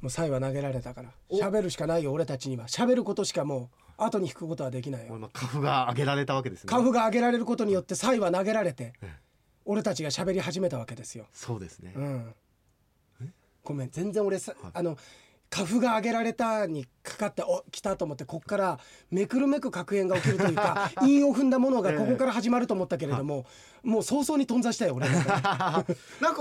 もうサイは投げられたから。お。喋るしかないよ俺たちには。喋ることしかもう後に引くことはできないよ。カフが上げられたわけですね。カフが上げられることによってサイは投げられてええ。俺たちが喋り始めたわけですよ。そうですね。うん。ごめん全然俺さ、はい。あのカフが上げられたにかかってお来たと思ってこっからめくるめく確変が起きるというか 韻を踏んだものがここから始まると思ったけれども、もう早々に頓挫したよ俺。なんか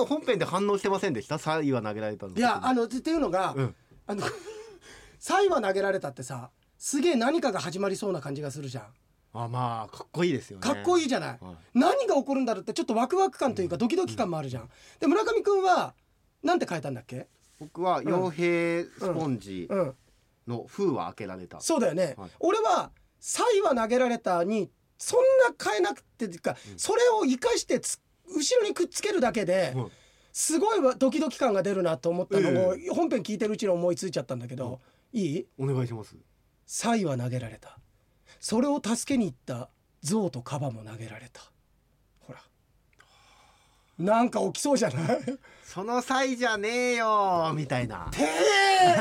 本編で反応してませんでした？サイは投げられたのいやあのっていうのが、うん。あの サイは投げられたってさすげえ何かが始まりそうな感じがするじゃん。あまあかっこいいですよね。かっこいいじゃない、はい。何が起こるんだろうってちょっとワクワク感というかドキドキ感もあるじゃん、で村上くんはなんて書いたんだっけ？僕は傭兵スポンジうん。の封は開けられた、そうだよね、はい。俺は「サイは投げられた」にそんな変えなくてっていうか、それを生かしてつ後ろにくっつけるだけで、はいすごいわドキドキ感が出るなと思ったのを、え本編聞いてるうちに思いついちゃったんだけど、いい？お願いします「サイは投げられた」それを助けに行った象とカバも投げられたなんか起きそうじゃない？その際じゃねえよみたいな。てえ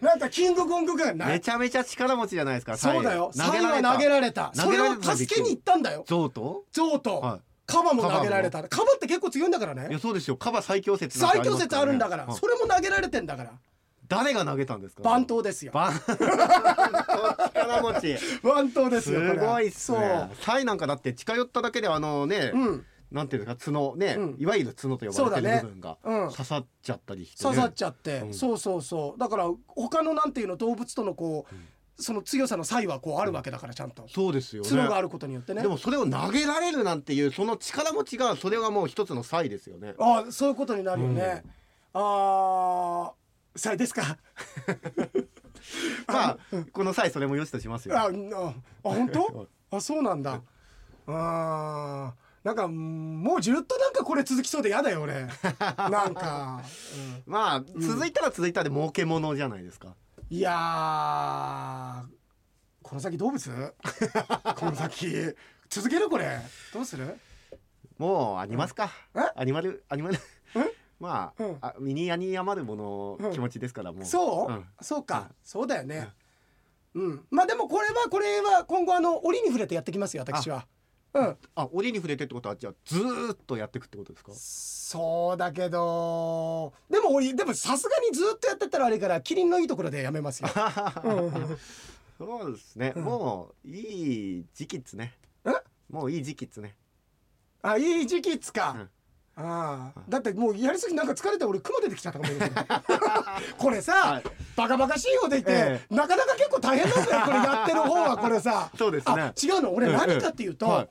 なんかキングコング感ない？めちゃめちゃ力持ちじゃないですかそうだよ。サイは投げられた。それを助けに行ったんだよ。象と？象と、はカバも投げられた。カバって結構強いんだからいやね。そうですよ。カバ最強説なんて最強説あるんだから、はい。それも投げられてんだから。誰が投げたんですか？番頭ですよ。番力持ち番頭ですすよ。これごいっすねサイなんかだって近寄っただけであのね、そう。うん。なんていうか角ね、うんいわゆる角と呼ばれてる部分が刺さっちゃったりして、ね刺さっちゃって、うんそうそうそう。だから他のなんていうの動物とのこう、その強さの差異はこうあるわけだからちゃんと。そうですよね角があることによってね。でもそれを投げられるなんていうその力持ちがそれがもう一つの差異ですよねああそういうことになるよね。ああ。さいですか。まあこの際それも良しとしますよあ、あ、あ本当？あ、そうなんだ。ああ、なんかもうずっとなんかこれ続きそうでやだよ俺。なんか、まあ続いたら続いたで儲けものじゃないですか、うん、いやー、この先動物？この先続けるこれ？どうする？もうありますか、え？アニマルアニマルえまあ,、うん。あ身に余るもの気持ちですからもう。そう？ん。そうか、そうだよね。うん、まあでもこれはこれは今後あの折に触れてやってきますよ私は。うん。あ折に触れてってことはじゃあずーっとやっていくってことですか？そうだけどでも俺でもさすがにずっとやってたらあれからキリンのいいところでやめますよ。うん。そうですね、もういい時期っすね。え？もういい時期っすね。あいい時期っつか。うんああ。だってもうやりすぎなんか疲れて俺雲出てきちゃったかも これさ、はい。バカバカしいようでいて、えなかなか結構大変なんだよこれやってる方はこれさ。そうですね。あ違うの？俺ええ何かっていうと、ええ。はい。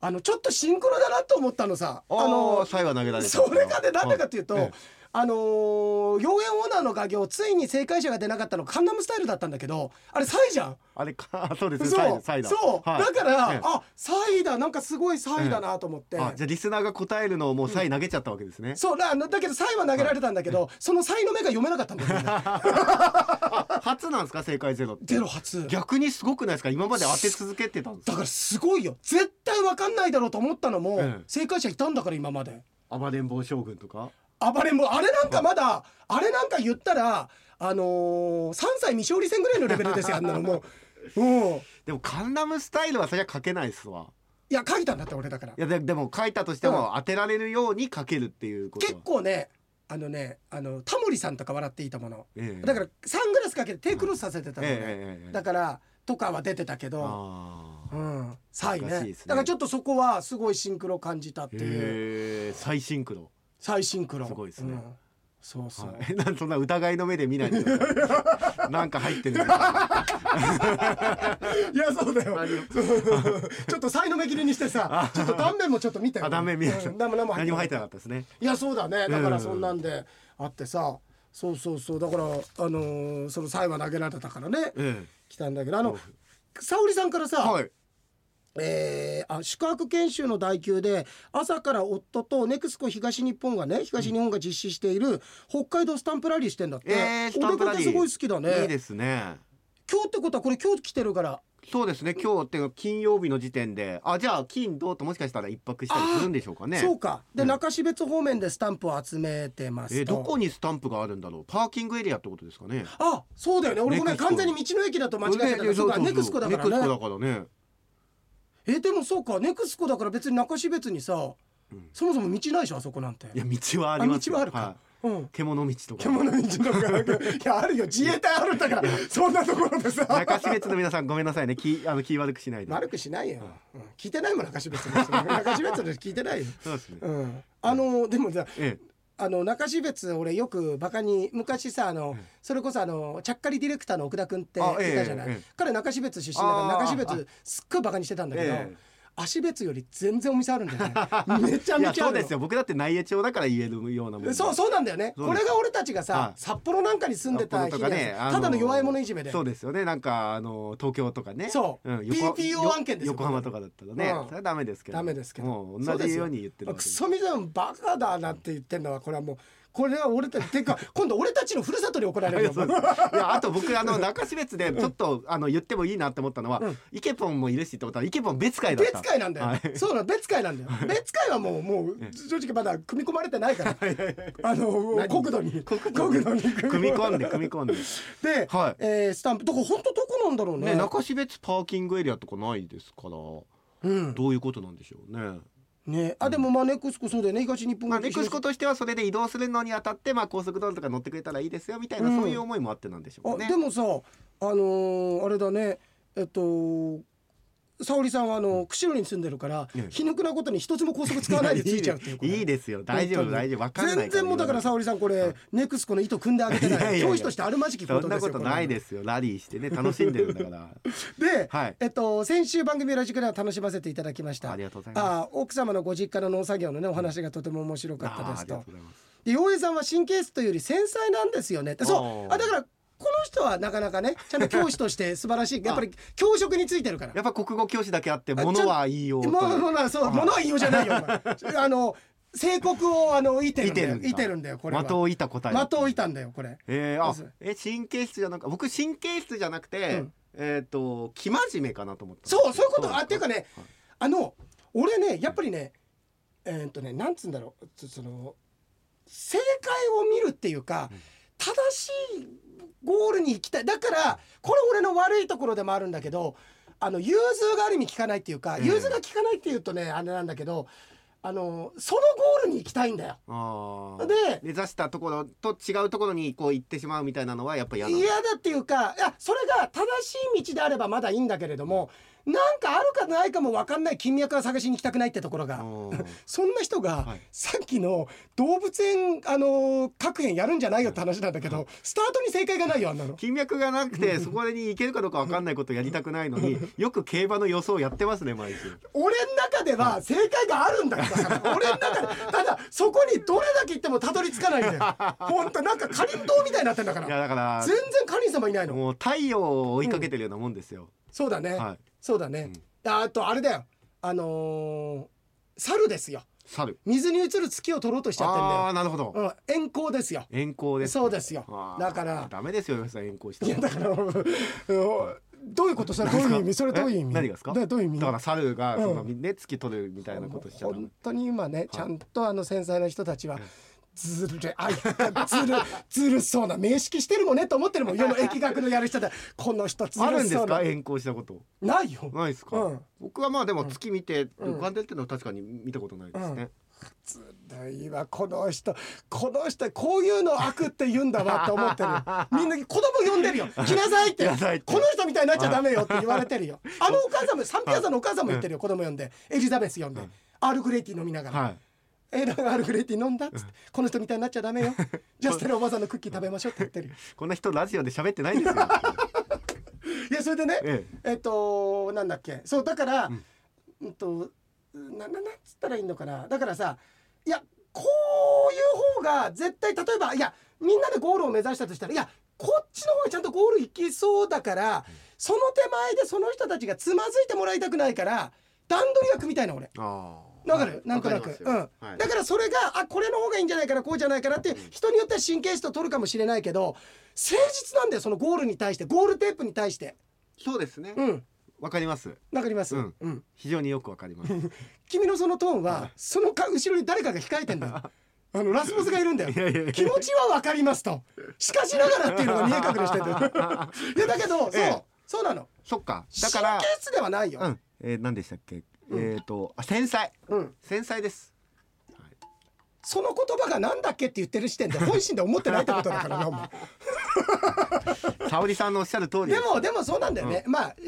あのちょっとシンクロだなと思ったのさ。あの際は投げられた。それがねなんでかっていうと、あのー、妖艶オーナーの画業ついに正解者が出なかったのカンナムスタイルだったんだけどあれサイじゃん？あれか そうですねそうサイサイだ。そう、はい。だから、ええ。あサイだなんかすごいサイだなと思って、あじゃあリスナーが答えるのをもうサイ投げちゃったわけですね、そうだだけどサイは投げられたんだけど、そのサイの目が読めなかったんだよ。ね あ初なんですか正解ゼロゼロ初。逆にすごくないですか？今まで当て続けてたんですだからすごいよ。絶対わかんないだろうと思ったのも、ええ。正解者いたんだから今まで。暴れん坊将軍とか？暴れん坊あれなんかまだあれなんか言ったらあのー、3歳未勝利戦ぐらいのレベルですよあんなのもう。うん。でもカンナムスタイルはそりゃ書けないっすわ。いや書いたんだって俺だから。いやででも書いたとしても当てられるように書けるっていうこと。は結構ねあのねあのタモリさんとか笑っていいともの。ええ。だからサングラスかけて手クロスさせてたのね、ええだからとかは出てたけどああうん。サイね難しいですね。だからちょっとそこはすごいシンクロ感じたっていう。へえ最シンクロ最シンクロすごいですね。うん。そうそう、はい、なんそんな疑いの目で見ないで なんか入ってる いやそうだよ。ちょっとサイの目切りにしてさちょっと断面もちょっと見てよ。あ断面見ました。うん。何も入ってななかったですね。いやそうだね。だかうんらそんなんであってさそうそうそう。だからあのーそのサイは投げられたからね。え来たんだけどあの沙織さんからさ、えはいえーあ宿泊研修の代給で朝から夫とネクスコ東日本がね東日本が実施している北海道スタンプラリーしてんだって、えー、お出かけすごい好きだね。いいですね。今日ってことはこれ今日来てるから。そうですね。今日っていうか金曜日の時点で。あじゃあ金土ともしかしたら一泊したりするんでしょうかね。そうか。で、うん。中標津方面でスタンプを集めてますと。えーどこにスタンプがあるんだろう？パーキングエリアってことですかね。あそうだよね。俺ごめんネクスコ。完全に道の駅だと間違えてたかネクスコだからネクスコねだからねえでもそうか。ネクスコだから別に中標津にさ、ん。そもそも道ないでしょあそこなんて。いや道はあります道はあるか。はい。うん。獣道とか。獣道とか。いやあるよ。自衛隊あるんだからそんなところでさ。中標津の皆さんごめんなさいね。気あの気悪くしないで。悪くしないよ、うん。聞いてないもん中標津の人。中標津の人聞いてないよ、そうですね。うん、あのでもさえあの中標津俺よくバカに昔さあの、それこそあのちゃっかりディレクターの奥田君っていたじゃない、ええ彼中標津出身だから中標津すっごいバカにしてたんだけど、ええ足別より全然お店あるんだよね。めちゃめちゃそうですよ。僕だって内江町だから言えるようなもんでそうそうなんだよね。これが俺たちがさ、はい。札幌なんかに住んでた日札幌とかねただの弱い者いじめで。そうですよね。なんかあの東京とかね。そう。横 PPO 案件ですよ横浜とかだったらね、うん。それはダメですけど。ダメですけど。同じように言ってるわクソみたいなバカだなって言ってんのはこれはもうこれは俺たちてか今度俺たちのふるさとに怒られるよいやあと僕あの中標津でちょっと、あの言ってもいいなって思ったのは、うんイケポンもいるしって思ったらイケポン別会だった別会なんだよ、はい。そうなの別会なんだよ。別会はもうもう正直まだ組み込まれてないから。あの何？国土に。国土国土に。組み込んで組み込んで。で、はい。えースタンプ。どこ本当どこなんだろうね。ね中標津パーキングエリアとかないですから。うん。どういうことなんでしょうね。ね。あでもまあネクスコそうだよね。東日本まあ、ネクスコとしてはそれで移動するのにあたって、まあ、高速道路とか乗ってくれたらいいですよみたいな、うん。そういう思いもあってなんでしょうかね。あでもさあのーあれだね。えっと沙織さんはあの釧路に住んでるから、ね皮肉なことに一つも高速使わないでついちゃうっていういいですよ。大丈夫大丈夫。わかんない全然もうだから沙織さんこれネクスコの糸組んであげてない。教師としてあるまじきこそとですよんなことないですすよ。ラリーしてね楽しんでるんだから。で、はい。えっと先週番組ラジクでは楽しませていただきました。ありがとうございます。あ奥様のご実家の農作業のねお話がとても面白かったですと。で洋平さんは神経質というより繊細なんですよね。ってそう。あだからこの人はなかなかねちゃんと教師として素晴らしい。やっぱり教職についてるから。やっぱ国語教師だけあってあ物はいいよともうもうそう物は言いようじゃないよ あの正国をあのいてるんだよ。いてるんだ。よこれは。的を射た答え的をいたんだよこれ。えー、あえ神経質じゃなく僕神経質じゃなくて、うん。えっ、と生真面目かなと思った。そうそういうこと。あっていうかねはい。あの俺ねやっぱりねえーっとねなんつうんだろうそその正解を見るっていうか、正しいゴールに行きたい。だからこれ俺の悪いところでもあるんだけどあの融通がある意味効かないっていうか、ええ融通が効かないっていうとねあれなんだけどあのそのゴールに行きたいんだよ。で目指したところと違うところにこう行ってしまうみたいなのはやっぱ嫌だ嫌だっていうかいやそれが正しい道であればまだいいんだけれどもなんかあるかないかも分かんない金脈は探しに行きたくないってところが。うん。そんな人がはい。さっきの動物園あの各園やるんじゃないよって話なんだけどスタートに正解がないよあんなの。金脈がなくてそこに行けるかどうかわかんないことやりたくないのに よく競馬の予想やってますね毎週。俺の中では正解があるんだから。俺の中でただそこにどれだけ行ってもたどり着かないんだよ。ほんとなんかかりんとうみたいになってんだかいやらだから全然かりん様いないの。もう太陽を追いかけてるようなもんですよ、そうだね、はいそうだね、あとあれだよ。あのー猿ですよ。猿。水に映る月を取ろうとしちゃってんだよ。ああーなるほど。うん、遠行ですよ。遠行ですそうですよ。だから。ダメですよ遠行していやだから、うん。どういうことそれどういう意味？それどういう意味？え？何がですか？だどういう意味？だから猿がうん。その、ね月取るみたいなことしちゃダメ。本当に今ねちゃんとあの繊細な人たちはずるあいやずるずるそうな名識してるもんねと思ってるもん世の疫学のやる人でこの人ずあるんでするそうなか？遠行したこと。ないよ。ないですか、うん。僕はまあでも月見てうん浮かんでるっていうのは確かに見たことないですね、ずるいわこの人。この人こういうの悪って言うんだわって思ってるよ。みんな子供呼んでるよ。来なさいって。来なさいって。この人みたいになっちゃダメよって言われてるよ。あのお母さんもサンピアさんのお母さんも言ってるよ。子供呼んで。エリザベス呼んで。アールグレイティー飲みながら、はいえなんかアールグレイティー飲んだ？っつってこの人みたいになっちゃダメよ。じゃあステラおばさんのクッキー食べましょうって。言ってるよこんな人ラジオで喋ってないですよ。いやそれでねええ。っとなんだっけ。そうだから、うん、となななんつったらいいのかな。だからさいやこういう方が絶対例えばいやみんなでゴールを目指したとしたらいやこっちの方がちゃんとゴール行きそうだから、その手前でその人たちがつまずいてもらいたくないから段取りが組みたいな俺。ああわかる？なんとなく、うん、はい、だからそれがあこれの方がいいんじゃないかなこうじゃないかなって人によっては神経質と取るかもしれないけど誠実なんだよそのゴールに対して。ゴールテープに対して。そうですね、うん。わかります。わかります、うん。うん。非常によくわかります。君のそのトーンはそのか後ろに誰かが控えてんだよ。あのラスボスがいるんだよ。いやいやいや。気持ちはわかりますと。しかしながらっていうのが見え隠れしてる いやだけどそう、ええ。そうなの。そっか。神だから経質ではないよ、うん。えー、何でしたっけ、うんえっ、とあ繊細。うん。繊細です。その言葉がなんだっけって言ってる時点で本心で思ってないってことだからなお前。沙織さんのおっしゃる通りでもでもそうなんだよね、まあ、え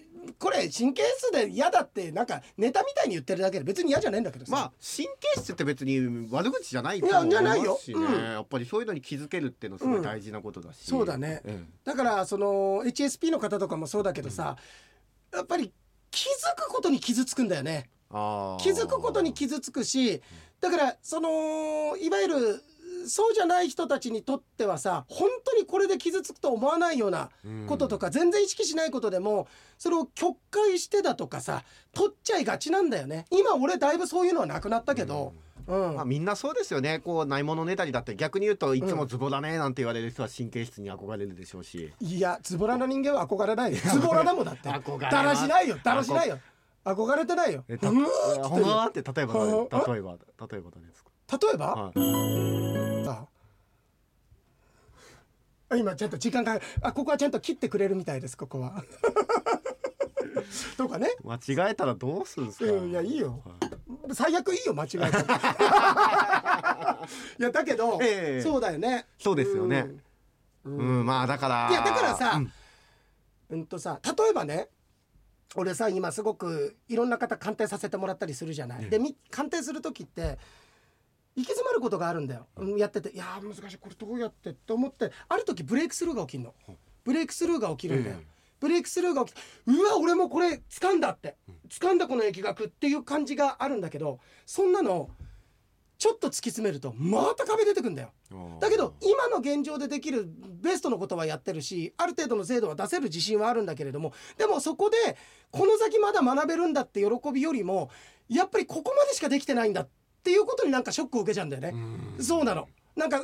ーこれ神経質で嫌だってなんかネタみたいに言ってるだけで別に嫌じゃないんだけどさ、まあ神経質って別に悪口じゃないと思いいやじゃないよ。ますしね。うん。やっぱりそういうのに気づけるっていうのはすごい大事なことだし、そうだね。えだからその HSP の方とかもそうだけどさ、やっぱり気づくことに傷つくんだよね。気づくことに傷つくしだからそのいわゆるそうじゃない人たちにとってはさ本当にこれで傷つくと思わないようなこととか、全然意識しないことでもそれを曲解してだとかさ取っちゃいがちなんだよね。今俺だいぶそういうのはなくなったけど、うんまあ、みんなそうですよね。こうないものねだりだって逆に言うといつもズボラねなんて言われる人は神経質に憧れるでしょうし、いやズボラな人間は憧れないよ。ズボラだもんだって。だらしないよ。だらしないよ。憧れてないよ。えたうーんほって例えば例えば例えば誰ですか、例えば、はい。今ちゃんと時間があここはちゃんと切ってくれるみたいですここは。とかね。間違えたらどうするんですか、うんいやいいよ。はい最悪いいよ間違えて いやだけど、ええ。そうだよね。そうですよね。うん。うん、まあだからいやだからさうん。うんとさ例えばね俺さ今すごくいろんな方鑑定させてもらったりするじゃない。ええでみ鑑定する時って行き詰まることがあるんだよ、うん。やってていやー難しいこれどうやってって思ってある時ブレイクスルーが起きるの。ブレイクスルーが起きるんだよ、ええブレイクスルーが起きてうわ俺もこれ掴んだって。掴んだこの疫学っていう感じがあるんだけどそんなのちょっと突き詰めるとまた壁出てくんだよ。だけど今の現状でできるベストのことはやってるしある程度の精度は出せる自信はあるんだけれどもでもそこでこの先まだ学べるんだって喜びよりもやっぱりここまでしかできてないんだっていうことになんかショックを受けちゃうんだよね。そうなの。なんか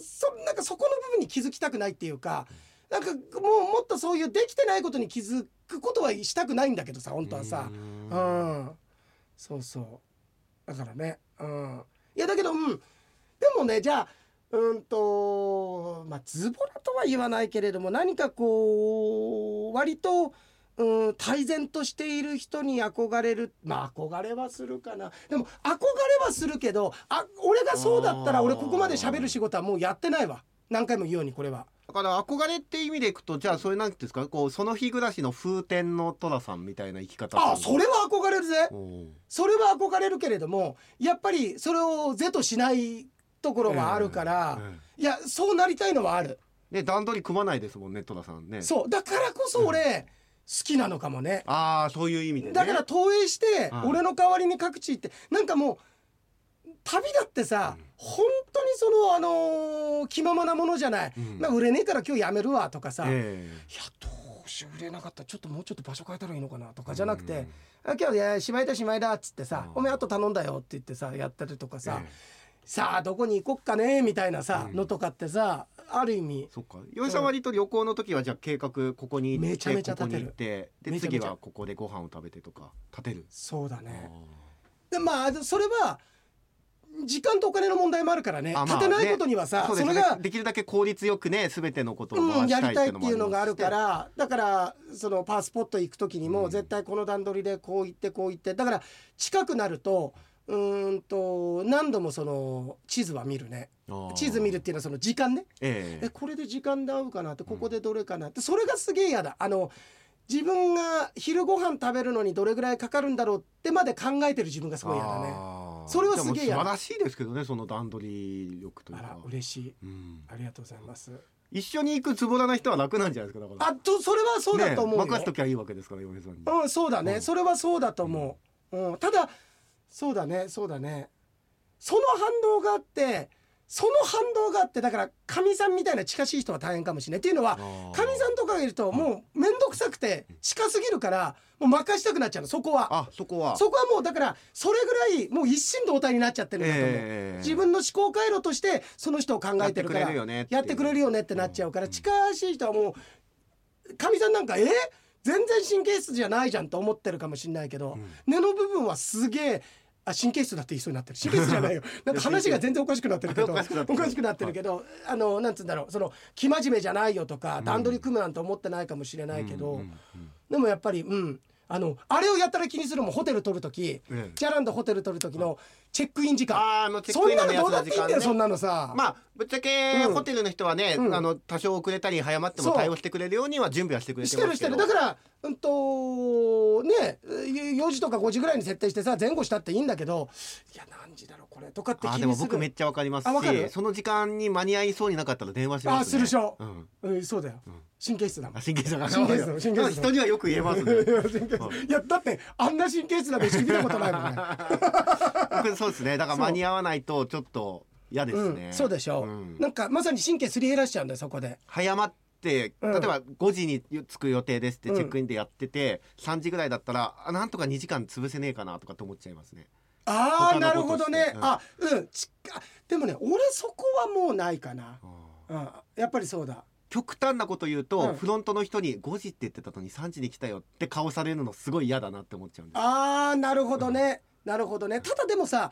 そなんかそこの部分に気づきたくないっていうかなんかもうもっとそういうできてないことに気づくことはしたくないんだけどさ本当はさ。うん、そうそう。だからね、うん、いやだけど、うん、でもねじゃあうんとまあズボラとは言わないけれども何かこう割と、うん、泰然としている人に憧れるまあ憧れはするかな。でも憧れはするけどあ俺がそうだったら俺ここまで喋る仕事はもうやってないわ。何回も言うようにこれは。だから憧れって意味でいくとじゃあそれなんていうんですか？こうその日暮らしの風天の寅さんみたいな生き方あそれは憧れるぜ。それは憧れるけれどもやっぱりそれを是としないところはあるから、えいやそうなりたいのはある、えね段取り組まないですもんね寅さんね。そう。だからこそ俺、好きなのかもね。ああそういう意味でね。だから投影してはい。俺の代わりに各地行ってなんかもう旅だってさ、本当にそのあのー気ままなものじゃない、うん。まあ売れねえから今日やめるわとかさ、いやえどうしよう売れなかった。らちょっともうちょっと場所変えたらいいのかなとかじゃなくて、あ今日いやしまいだしまいだっつってさ、うん。おめえあと頼んだよって言ってさやったりとかえさ、えさあどこに行こっかねみたいなさ、うん。のとかってさある意味。そっか。岩井さん割と旅行の時はじゃあ計画ここに行ってめちゃめちゃここに立てる行ってでめちゃめちゃ。次はここでご飯を食べてとか立てる。そうだね。あでまあそれは時間とお金の問題もあるからね。あまあ立てないことにはさ、ね。それが、できるだけ効率よくね全てのことをやりたいっていうのがあるからだからそのパースポット行く時にもうん。絶対この段取りでこう行ってこう行ってだから近くなるとうーんと何度もその地図は見るね。地図見るっていうのはその時間ね。ええ。えこれで時間で合うかなってここでどれかなって。それがすげえ嫌だ。あの自分が昼ご飯食べるのにどれぐらいかかるんだろうってまで考えてる自分がすごい嫌だねそれはすげえ素晴らしいですけどねその段取り力というあから嬉しい。うん。ありがとうございます。一緒に行くつぼらな人は楽なんじゃないですかだから。あとそれはそうだと思う任せときゃいいわけですから嫁さんに。うんそうだね、うん。それはそうだと思う、うん、ただそうだねそうだね。その反動があってその反動があってだからかみさんみたいな近しい人は大変かもしれない。っていうのはかみさんとかがいるともう面倒くさくて近すぎるからもう任したくなっちゃうのそこは。あそこは。そこはもうだからそれぐらいもう一心同体になっちゃってるんだと思う、ええ。自分の思考回路としてその人を考えてるからやってくれるよねっていう。やってくれるよねってなっちゃうから、うん。近しい人はもうかみさんなんかえ？全然神経質じゃないじゃんと思ってるかもしれないけど、うん。根の部分はすげえあ神経質だって言いそうになってる。神経質じゃないよ。なんか話が全然おかしくなってるけどおかしくなってるけど、あのなんつうんだろう。その生真面目じゃないよとか段取り組むなんて思ってないかもしれないけど、うんうんでもやっぱりうん。あのあれをやったら気にするもん。ホテル取る時、うんジャランドホテル取る時のチェックイン時間、あのチェックインの目安の時間ねそんなのさ、まあぶっちゃけうん。ホテルの人はね、うん。あの多少遅れたり早まっても対応してくれるようには準備はしてくれしててるしてますけどる。だからうんとね4時とか5時ぐらいに設定してさ前後したっていいんだけどいや何時だろうこれとかってあでも僕めっちゃわかりますしその時間に間に合いそうになかったら電話しあますすねるでしょ。うん。うん、そうだよ、ん。神経質だもん。あ神経質だ神経質だ神経質だ人にはよく言えますね。いやだってあんな神経質な飯見たことないもんね。僕そうですね。だから間に合わないとちょっと嫌ですね、うん、そうでしょ、う。ん。なんかまさに神経すり減らしちゃうんだよそこで。早まってうん。例えば5時に着く予定ですってチェックインでやってて、3時ぐらいだったらあなんとか2時間潰せねえかなとかって思っちゃいますね。ああなるほどね、してあうん。ちあでもね俺そこはもうないかな、うん、やっぱりそうだ。極端なこと言うと、うん。フロントの人に5時って言ってたのに3時に来たよって顔されるのすごい嫌だなって思っちゃうんですあーなるほどね、なるほどね。ただでもさ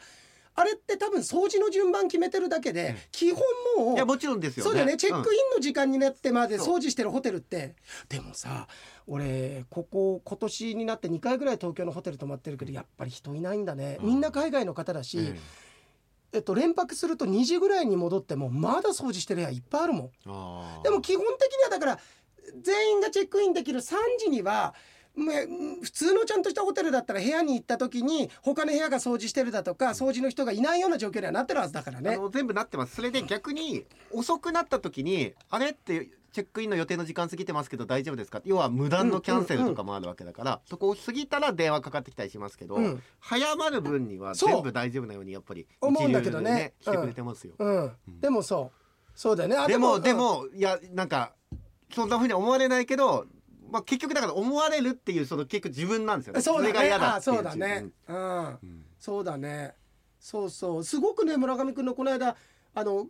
あれって多分掃除の順番決めてるだけで、うん。基本もういやもちろんですよね。そうだよね。チェックインの時間になってまで掃除してるホテルって。でもさ俺ここ今年になって2回ぐらい東京のホテル泊まってるけどやっぱり人いないんだね。うん。みんな海外の方だし、うん。ええっと、連泊すると2時ぐらいに戻ってもまだ掃除してる部屋いっぱいあるもん。でも基本的にはだから全員がチェックインできる3時にはまあ普通のちゃんとしたホテルだったら部屋に行った時に他の部屋が掃除してるだとか掃除の人がいないような状況にはなってるはずだからあね。の全部なってます。それで逆に遅くなった時にあれってチェックインの予定の時間過ぎてますけど大丈夫ですか？要は無断のキャンセルとかもあるわけだから、そこを過ぎたら電話かかってきたりしますけど、うん。早まる分には全部大丈夫なようにやっぱり思うんだけどね。してくれてますよ、うん、でもそう。そうだよね。あでもでうん。もいやなんかそんな風に思われないけど、まあ、結局だから思われるっていうその結局自分なんですよね。れがそうだね。嫌だっていう。あそうだね。うん、うん。そうだね。そうそう。すごくね村上君のこの間あの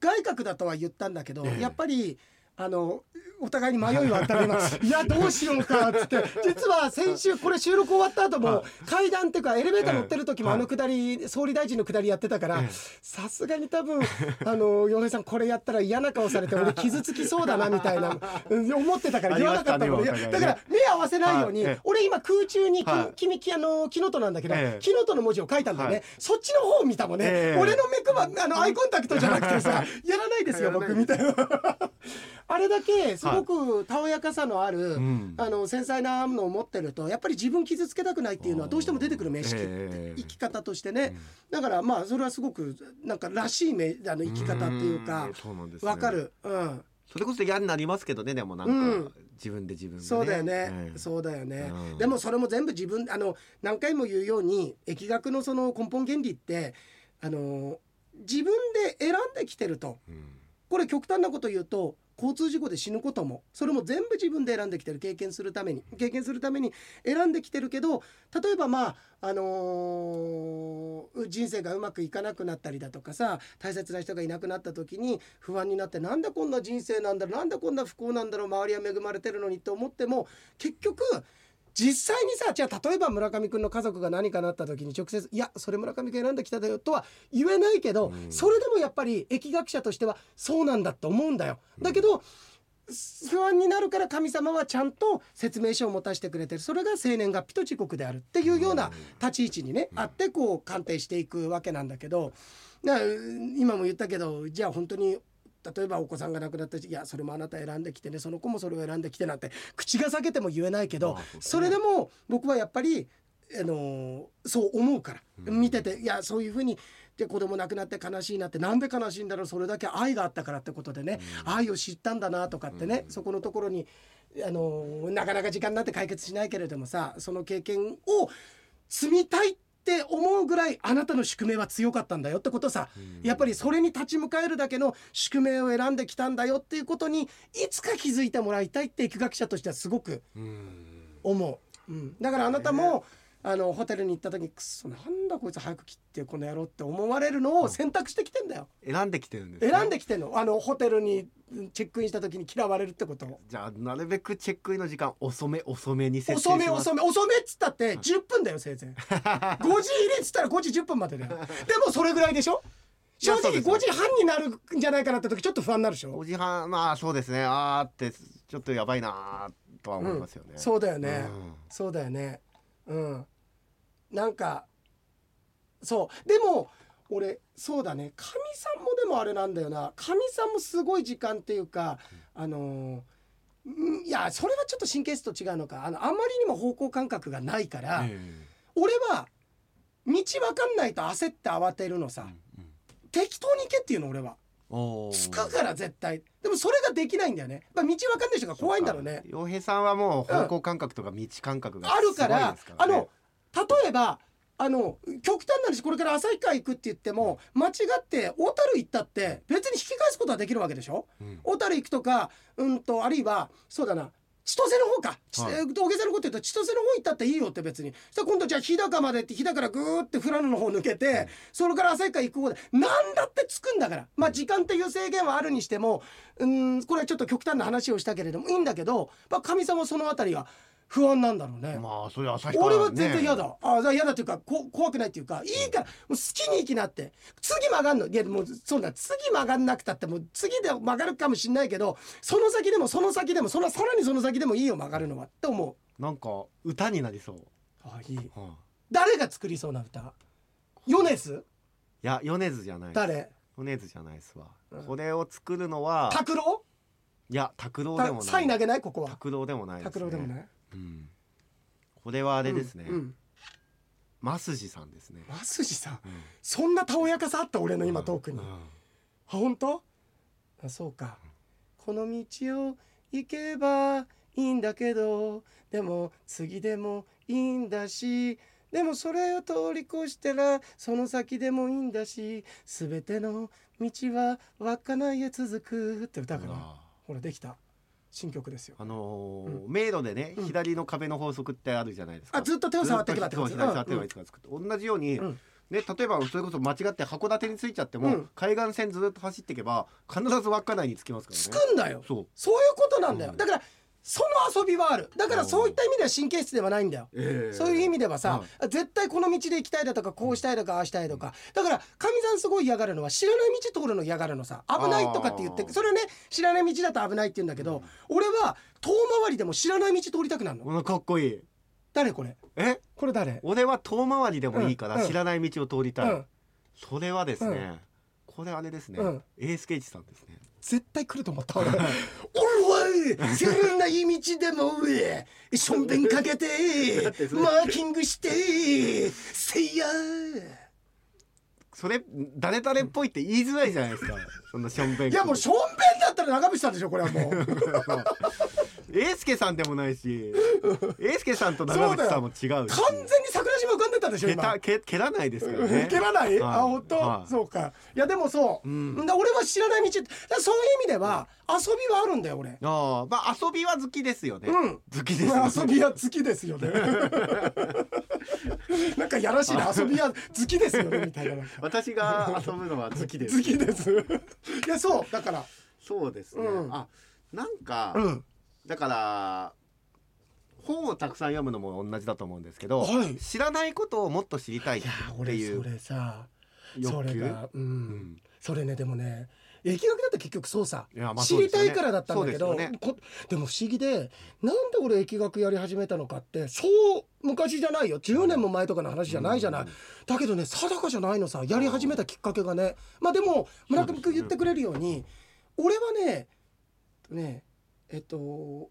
外角だとは言ったんだけど、ええ。やっぱりあのお互いに迷いはあったります。いやどうしようかっつって。実は先週これ収録終わった後もはい階段っていうかエレベーター乗ってる時もええ。あのくだり総理大臣のくだりやってたからええ。さすがに多分あの洋平さんこれやったら嫌な顔されて俺傷つきそうだなみたいなうん思ってたから言わなかったの。だから目合わせないように俺今空中に君きあの木のとなんだけどええ。木のとの文字を書いたんだよね、はい。そっちの方を見たもんね、ええ。俺の目くばあのアイコンタクトじゃなくてさやらないですよ僕みたいなあれだけすごくたおやかさのある、ん。あの繊細なのを持ってるとやっぱり自分傷つけたくないっていうのはどうしても出てくる名式、ええ。生き方としてね、だからまあそれはすごくなんからしいめあの生き方っていうかん。そうなんですね。わかる、うん、それこそ嫌になりますけどねでもなんか、うん。自分で自分で、ね、そうだよね、ええ。そうだよね、うん。でもそれも全部自分あの何回も言うように疫学のその根本原理ってあの自分で選んできてると。うん。これ極端なこと言うと交通事故で死ぬこともそれも全部自分で選んできてる経験するために経験するために選んできてるけど例えばまああのー人生がうまくいかなくなったりだとかさ大切な人がいなくなった時に不安になってなんでこんな人生なんだろうなんでこんな不幸なんだろう周りは恵まれてるのにと思っても結局実際にさじゃあ例えば村上君の家族が何かなった時に直接「いやそれ村上君選んできただよ」とは言えないけど、うん。それでもやっぱり疫学者としてはそうなんだと思うんだよ。だけど、不安になるから神様はちゃんと説明書を持たせてくれてる。それが生年月日と時刻であるっていうような立ち位置にね、あってこう鑑定していくわけなんだけど。今も言ったけどじゃあ本当に例えばお子さんが亡くなったいやそれもあなた選んできてねその子もそれを選んできてなんて口が裂けても言えないけど、まあそれでも僕はやっぱり、あのーそう思うから、うん。見てていやそういうふうにで子供亡くなって悲しいなってなんで悲しいんだろうそれだけ愛があったからってことでね、愛を知ったんだなとかってね、うん。そこのところに、あのーなかなか時間になって解決しないけれどもさその経験を積みたいって思うぐらいあなたの宿命は強かったんだよってことさ、うん。やっぱりそれに立ち向かえるだけの宿命を選んできたんだよっていうことにいつか気づいてもらいたいって疫学者としてはすごくうん。思う、うん、だからあなたもあのホテルに行った時にくっそなんだこいつ早く切ってこの野郎って思われるのを選択してきてんだよ、選んできてるんです、ね、選んできてんの。あのホテルにチェックインした時に嫌われるってこと。をじゃあなるべくチェックインの時間遅め遅めに設定し遅めます。遅め遅めっつったって10分だよせいぜい。5時入りっつったら5時10分までだよ。でもそれぐらいでしょ？正直いやそうです5時半になるんじゃないかなって時ちょっと不安になるでしょ？5時半まあそうですね。あーってちょっとやばいなーとは思いますよね、そうだよね、うん。そうだよねうん。なんかそう。でも俺そうだね。かみさんもでもあれなんだよな。かみさんもすごい時間っていうかあのーんいやそれはちょっと神経質と違うのか。あのあんまりにも方向感覚がないから、え俺は道わかんないと焦って慌てるのさ、えうん。適当に行けっていうの俺はおー。着くから絶対。でもそれができないんだよね、まあ、道わかんない人が怖いんだろうね。洋平さんはもう方向感覚とか道感覚があるからあの例えばあの極端な話これから旭川行くって言っても間違って小樽行ったって別に引き返すことはできるわけでしょ？うん。小樽行くとかうんとあるいはそうだな千歳の方か、はい。えー大げさなこと言うと千歳の方行ったっていいよって別に。そしたら今度じゃあ日高までって日高からぐーって富良野の方抜けて、それから旭川行く方で何だって着くんだから。まあ時間っていう制限はあるにしてもうんこれはちょっと極端な話をしたけれどもいいんだけどまあかみさんはそのあたりが不安なんだろうね。まあそれ旭川俺は全然嫌ねだ、あじゃあ嫌だっていうかこ怖くないっていうかいいからもう好きに行きなって。次曲がんの。いやもうそうだ。次曲がんなくたってもう次で曲がるかもしんないけどその先でもその先でもそのさらにその先でもいいよ曲がるのはって思う。なんか歌になりそう、あいい。うん。い誰が作りそうな歌？米津や米津じゃない。誰？米津じゃないですわ、うん。これを作るのは拓郎？いや拓郎でもない。サイ投げない？ここは。拓郎でもないね、拓郎でもない？うん、これはあれですね、うんうん。増地さんですね、増地さん？うん。そんなたおやかさあった俺の今トークに。うん。あ本当？あそうか。この道を行けばいいんだけどでも次でもいいんだしでもそれを通り越したらその先でもいいんだし全ての道は稚内へ続くって歌からあほらできた新曲ですよ。あのー迷路でね、うん。左の壁の法則ってあるじゃないですか。あずっと手を触ってけばってことと左触ってけばいつかつくって同じように、うん。ね、例えばそれこそ間違って函館に着いちゃっても、うん。海岸線ずっと走っていけば必ず稚内に着きますからね。つくんだよ。そう、そういうことなんだよ。うんだからその遊びはある。だからそういった意味では神経質ではないんだよ。ええ。そういう意味ではさ、は絶対この道で行きたいだとかこうしたいとかああしたいとか。だからかみさんすごい嫌がるのは知らない道通るの嫌がるのさ危ないとかって言ってそれね知らない道だと危ないって言うんだけど、俺は遠回りでも知らない道通りたくなるの。かっこいい。誰これ？え？これ誰？俺は遠回りでもいいからうん。知らない道を通りたい、うん。それはですね、うん。これあれですね、うん。エースケイチさんですね。絶対来ると思った俺 おい知らない道でもしょんべんかけてマーキングしてせいやそれ誰々っぽいって言いづらいじゃないですか。そんなしょんべんいやもうしょんべんだったら長渕さんでしょこれはもう エースケさんでもないし エースケさんと長渕さんも違うし。完全に桜島浮かんでたでしょ蹴今。た蹴蹴らないですからね。蹴らない、はい。あ本当、はい。そうか。いやでもそう、うん。だ俺は知らない道。そういう意味では遊びはあるんだよ俺。ああまあ遊びは好きですよね、うん。好きですよ、ま あ遊びは好きですよね。なんかやらしいな。遊びは好きですよねみたいな。私が遊ぶのは好きです。好きです。いやそう。だから。そうですね、うん。あなんか、うんだから本をたくさん読むのも同じだと思うんですけど、はい。知らないことをもっと知りたいって俺いうそれさそれがうん、うん。それねでもね疫学だって結局そうさいやまあ知りたいからだったんだけどでね。こでも不思議でなんで俺疫学やり始めたのかってそう昔じゃないよ。10年も前とかの話じゃないじゃない、うん。だけどね定かじゃないのさやり始めたきっかけがね。まあでも村上君言ってくれるように俺はねねえっと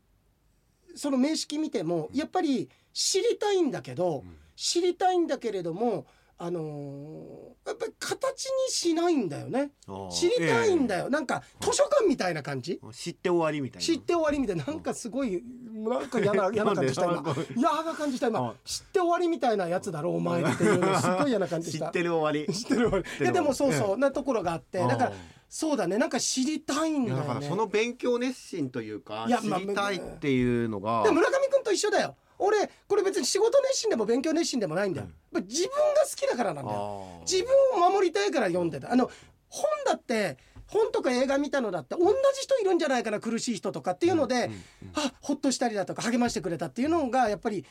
その名式見てもやっぱり知りたいんだけど、うん。知りたいんだけれどもあのーやっぱり形にしないんだよね。知りたいんだえよ、なんか図書館みたいな感じ？え知って終わりみたいな。知って終わりみたいな。なんかすごいなんか嫌な嫌な感じした今。嫌な感じした今。はい知って終わりみたいなやつだろお前っていうのすごい嫌な感じし 知った てる終わり。知ってる終わり。いやでもそうそうなところがあって。だからそうだね。なんか知りたいんだだよね。からその勉強熱心というかいや知りたいっていうのが。で村上君と一緒だよ。俺これ別に仕事熱心でも勉強熱心でもないんだよ、やっぱ自分が好きだからなんだよ。自分を守りたいから読んでた。あの本だって本とか映画見たのだって同じ人いるんじゃないかな苦しい人とかっていうので、うんうんあほっとしたりだとか励ましてくれたっていうのがやっぱり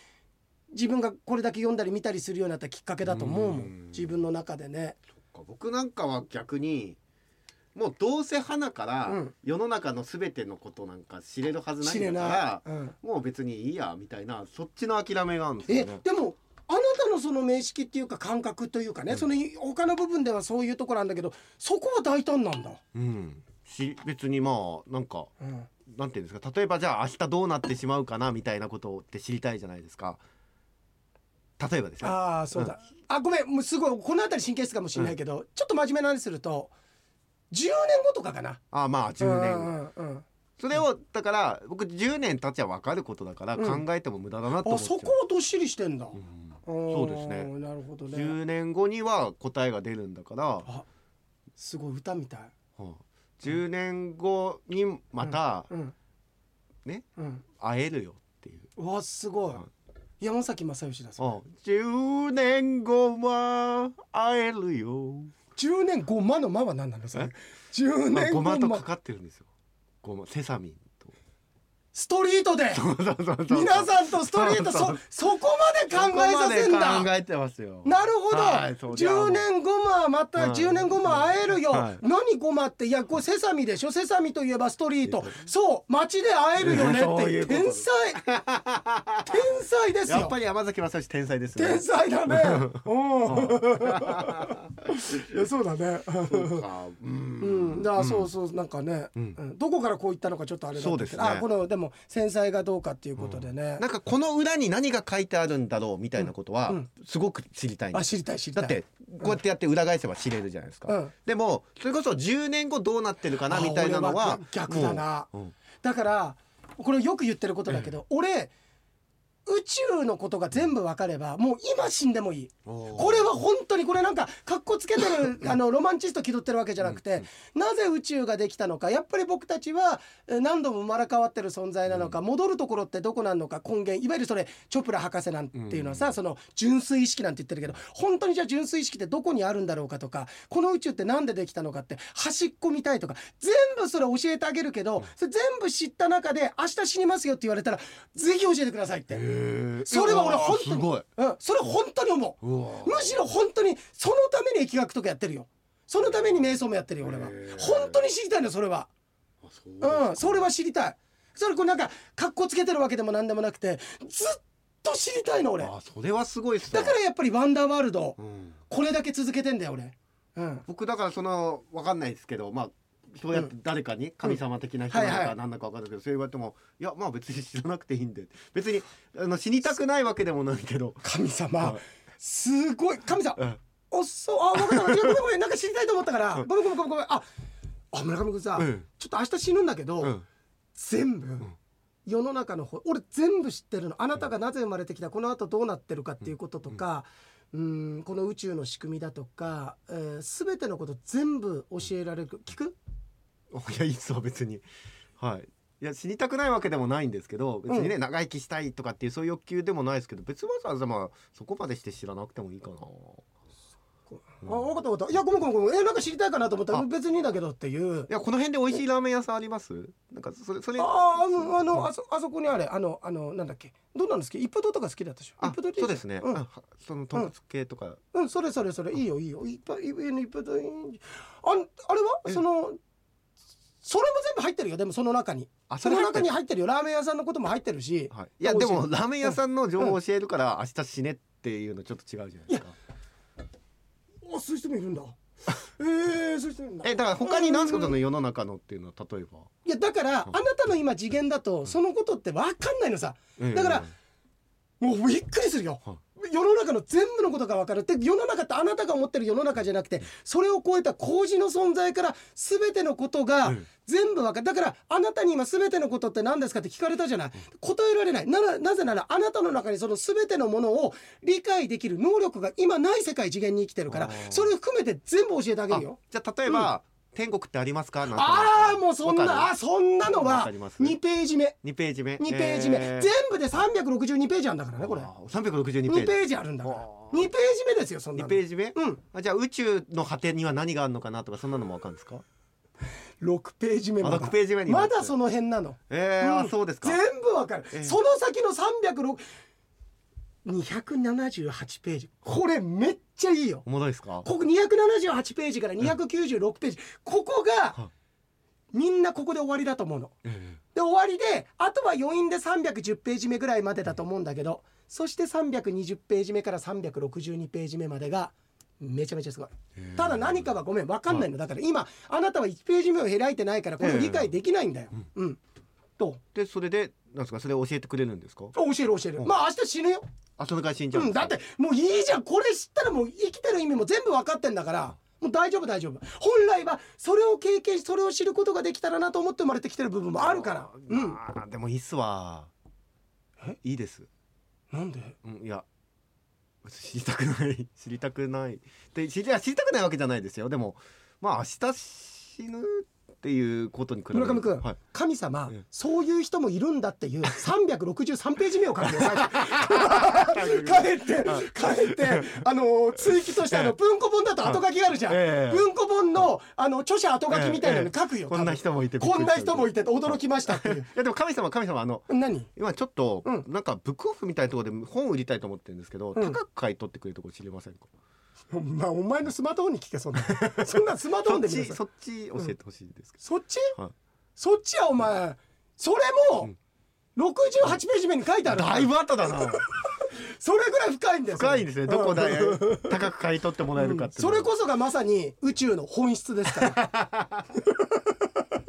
自分がこれだけ読んだり見たりするようになったきっかけだと思うもん、うん。自分の中でね。僕なんかは逆にもうどうせ花からうん世の中の全てのことなんか知れるはずないんだかない、うんらもう別にいいやみたいなそっちの諦めがあるんですえよね。でもあなたのその名式っていうか感覚というかね、うんその他の部分ではそういうところなんだけどそこは大胆なんだ。うん、し別にまあなんかうんなんていうんですか例えばじゃあ明日どうなってしまうかなみたいなことって知りたいじゃないですか。例えばですよ。ああそうだ、あごめんもうすごいこの辺り神経質かもしれないけど、ちょっと真面目な話すると10年後とかかな。あまあ10年、うんうんうんそれをだから僕10年経ちゃ分かることだからうん考えても無駄だなと思あっう。そこをどっしりしてんだ。うんそそうですねなるほどね。10年後には答えが出るんだから、あすごい歌みたい。うん10年後にまたうんねうん。会えるよっていう。うわすごい。山崎正義だそれ。うん10年後は会えるよ。10年ごまのまは何なのそれえ？10まあ、年ごまとかかってるんですよ。ごまセサミンと。ストリートで。皆さんとストリートそうそこまで考えさせんだ。で考えてますよ。なるほど、はいそうじゃあもう10年後もまたはい。10年後も会えるよ、はい。何ごまっていやこれセサミでしょ。セサミといえばストリート。そう街で会えるよねって。天才。天才ですよ。やっぱり山崎正義天才ですね。天才だね。うん。いやそうだね。そうか。う。うん。ん、だそうそうなんかね、うん。うん。どこからこういったのかちょっとあれだけど。そうですね。あこのでも繊細がどうかっていうことでね、なんかこの裏に何が書いてあるんだろうみたいなことはうん。すごく知りたいんです。あ知りたい知りたい。だってこうやってやって裏返せば知れるじゃないですか。うん。でもそれこそ10年後どうなってるかなあみたいなの俺はは逆だなだからこれよく言ってることだけど、俺宇宙のことが全部分かればもう今死んでもいい。これは本当にこれなんかかっこつけてる あのロマンチスト気取ってるわけじゃなくて、なぜ宇宙ができたのか。やっぱり僕たちはえ何度も生まれ変わってる存在なのか、戻るところってどこなのか根源。いわゆるそれチョプラ博士なんていうのはさ、その純粋意識なんて言ってるけど本当にじゃあ純粋意識ってどこにあるんだろうかとかこの宇宙って何でできたのかって端っこ見たいとか全部それ教えてあげるけど、それ全部知った中で明日死にますよって言われたらぜひ教えてくださいって。それは俺本当に。うん、それ本当に思う。むしろ本当にそのために疫学とかやってるよ。そのために瞑想もやってるよ俺は。本当に知りたいのそれは。うんそれは知りたい。それこうなんか格好つけてるわけでも何でもなくてずっと知りたいの俺。あそれはすごいだからやっぱりワンダーワールドうん。これだけ続けてんだよ俺。うん。僕だからそのわかんないですけどまあそうやって誰かに神様的な人なのか何だかわかんないけどそう言われてもいやまあ別に知らなくていいんで別にあの死にたくないわけでもないけど。神様。はい。すごい。神様。うん。おっ。そうあ分かった。いやごめんごめんなんか知りたいと思ったから。うん。ごめんごめんごめんごめん。ああ村上君さうん。ちょっと明日死ぬんだけど、うん。全部、世の中のほ俺全部知ってるの。あなたがなぜ生まれてきた？この後どうなってるかっていうこととか、うん、この宇宙の仕組みだとか、えー、全てのこと全部教えられる。聞く？いやいいっすわ別に。はい。いや死にたくないわけでもないんですけど別にね、う長生きしたいとかっていうそういう欲求でもないですけど別にわざわざまあそこまでして知らなくてもいいかな。あ分かった分かった。いやごめんごめんごめん。えなんか知りたいかなと思ったらあ。別にだけどっていう。いやこの辺で美味しいラーメン屋さんあります？なんかそれそれあああのあのあそあそこにあれあのあのなんだっけ？どうなんですか一風堂とか好きだったでしょ？あ一風堂いいそうですね、うん。あはその豚骨系とか、うん、それそれそれ。いいよいいよ。いっぱいいっぱいいっぱいあんあれは？え。そのそれも全部入ってるよ。でもその中に。あその中に入ってるよ。ラーメン屋さんのことも入ってるし、はい、いやでもラーメン屋さんの情報を教えるから明日死ねっていうのちょっと違うじゃないですか。あそういう人もいるんだ。えー、そういう人いるんだ。えだから他に何すかうんその世の中のっていうのは例えば、いやだからあなたの今次元だとそのことって分かんないのさ。だからもうびっくりするよ。は世の中の全部のことが分かる。って世の中ってあなたが思ってる世の中じゃなくてそれを超えた麹の存在から全てのことがうん。全部分かる。だからあなたに今全てのことって何ですかって聞かれたじゃない。答えられない。なぜならあなたの中にその全てのものを理解できる能力が今ない世界次元に生きてるからそれを含めて全部教えてあげあるよ。じゃあ例えば、天国ってありますか？なんとなくああもうそんなあそんなのわはかります。2ページ目。2ページ目。2ページ目、えー。全部で362ページあるんだからねこれ。あー362 2ページ。ページあるんだから。あ2ページ目ですよそんな2のページ目？うん。あじゃあ宇宙の果てには何があるのかなとかそんなのもわかるんですか？6ページ目まあだ6ページ目にまだその辺なの。えー、うん。あそうですか。全部わかる、ええその先の306 278ページ。これめっちゃいいよ。おもろいですか？ここ278ページから296ページ。ここがはみんなここで終わりだと思うの。えで終わりであとは余韻で310ページ目ぐらいまでだと思うんだけどそして320ページ目から362ページ目までがめちゃめちゃすごい。ーただ何かはごめん分かんないの。だから今あなたは1ページ目を開いてないからこれを理解できないんだよ、うん。どう？でそれでなんですか？それ教えてくれるんですか？教える教える。うん。まあ明日死ぬよあその回死んじゃううんだってもういいじゃん。これ知ったらもう生きてる意味も全部分かってんだから。もう大丈夫大丈夫。本来はそれを経験しそれを知ることができたらなと思って生まれてきてる部分もあるから。うん。でもいいっすわ。え？いいです。なんで？うんいや知りたくない知りたくない。で知り知りたくないわけじゃないですよ。でもまあ明日死ぬっていうことに比べ村上君はい、神様、ええ。そういう人もいるんだっていう 363ページ目を書くよ 帰って帰ってあの追記としてあの文庫本だと後書きがあるじゃん、ええ。文庫本のあの著者後書きみたいなの書くよ、こんな人もいてこんな人もいて驚きましたっていう。いやでも神様神様あの何？今ちょっと、うん。なんかブックオフみたいなところで本売りたいと思ってるんですけど、うん。高く買い取ってくれるところ知りませんか？まあお前のスマートフォンに聞けそんな。そんなスマートフォンで見そっちそっち教えてほしいですけそっち、はい。そっちはお前それも68ページ目に書いてあるど、だいぶ後だな。それぐらい深いんですよ深いですね。どこでうん高く買い取ってもらえるかっていうのそれこそがまさに宇宙の本質ですから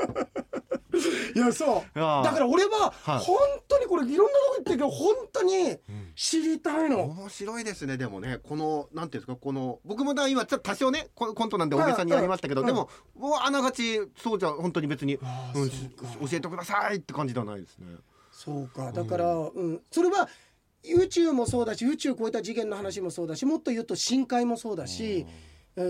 いやそう。だから俺ははい。本当にこれいろんなとこ行ってるけど本当に知りたいの、面白いですねでもね。このなんていうんですかこの僕もだ今ちょっと多少ねココントなんで大げさにやりましたけど、うん。でももうあながちそうじゃ本当に別に、うんそうか。教えてくださいって感じではないですね。そうか。だから、うん。それは宇宙もそうだし宇宙を超えた次元の話もそうだしもっと言うと深海もそうだし、えー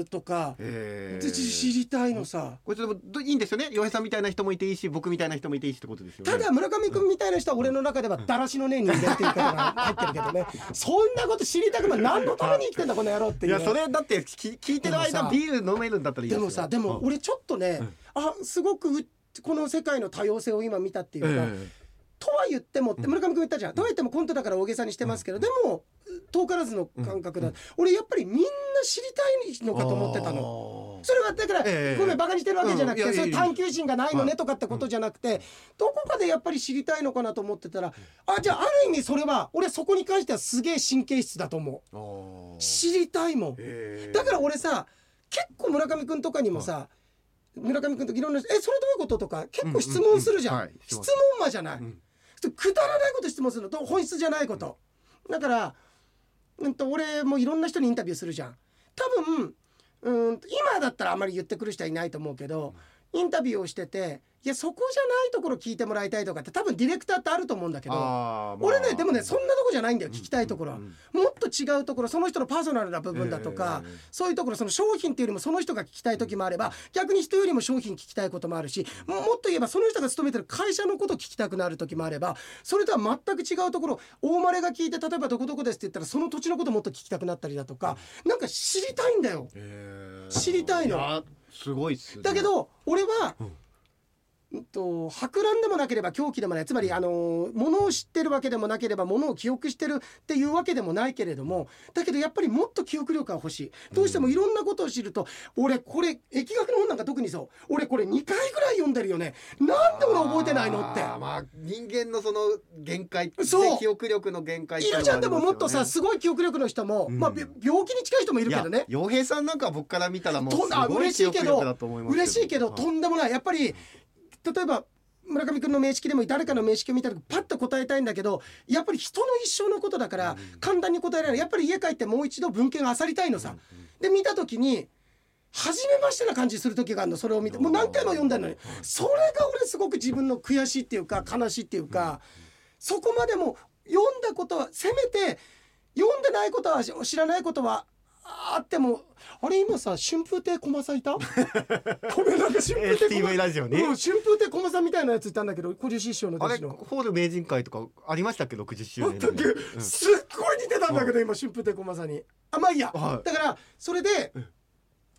とか、えで知りたいのさ。これちょっとどいいんですよね？洋平さんみたいな人もいていいし僕みたいな人もいていいしってことですよね。ただ村上君みたいな人は俺の中ではだらしのねえ人間っていう方が入ってるけどね。そんなこと知りたくない何のために生きてんだこの野郎っていう。ね、いやそれだってき聞いてる間ビール飲めるんだったらいいですよ。でもさでも俺ちょっとね、あすごくうこの世界の多様性を今見たっていうか、えとは言ってもって村上君言ったじゃん、とは言ってもコントだから大げさにしてますけど、でも遠からずの感覚だ、俺やっぱりみんな知りたいのかと思ってたの。のそれはだから、ええ。ごめんバカにしてるわけじゃなくて、うん。そういう探求心がないのねはいとかってことじゃなくて、どこかでやっぱり知りたいのかなと思ってたら、あじゃあある意味それは俺そこに関してはすげえ神経質だと思う。知りたいもん。だから俺さ結構村上君とかにもさ、村上君といろんな人「えそれどういうこと?」とか結構質問するじゃん,、うんうんうん。はい。し質問魔じゃない、うん。くだらないこと質問するの。と本質じゃないこと。だから、うん、と俺もいろんな人にインタビューするじゃん。多分うん今だったらあまり言ってくる人はいないと思うけどインタビューをしてていやそこじゃないところ聞いてもらいたいとかって多分ディレクターってあると思うんだけど俺ねでもねそんなとこじゃないんだよ聞きたいところは、うんもっと違うところその人のパーソナルな部分だとか、ええそういうところその商品っていうよりもその人が聞きたい時もあれば逆に人よりも商品聞きたいこともあるしももっと言えばその人が勤めてる会社のこと聞きたくなる時もあればそれとは全く違うところ大まれが聞いて例えばどこどこですって言ったらその土地のこともっと聞きたくなったりだとかなんか知りたいんだよ。知りたいのやすごいっすね。だけど俺は、うんうんと博覧でもなければ狂気でもない。つまりあのものを知ってるわけでもなければものを記憶してるっていうわけでもないけれどもだけどやっぱりもっと記憶力が欲しい。どうしてもいろんなことを知ると、俺これ疫学の本なんか特にそう。俺これ2回ぐらい読んでるよね。なんで俺覚えてないのって。まあ人間のその限界そう。記憶力の限界いるじゃんでももっとさすすごい記憶力の人も、うん。まあび病気に近い人もいるけどね。洋平さんなんか僕から見たらもうすごい嬉しいけど記憶力だと思います嬉しいけどとんでもない。やっぱり例えば村上君の名式でも誰かの名式を見た時パッと答えたいんだけどやっぱり人の一生のことだから簡単に答えられない。やっぱり家帰ってもう一度文献を漁りたいのさ。で見た時に初めましてな感じする時があるのそれを見てもう何回も読んだのに。それが俺すごく自分の悔しいっていうか悲しいっていうかそこまでも読んだことはせめて読んでないことは知らないことはあってもあれ今さ春風亭駒さんいた？ごめんなんか春風亭 TV ラジオに？うん、春風亭駒さんみたいなやついたんだけど小十師匠のあれ弟子のホール名人会とかありましたっけ？60周年あったっけ？うん。すっごい似てたんだけど今春風亭駒さんに。あまあいいや。はい。だからそれで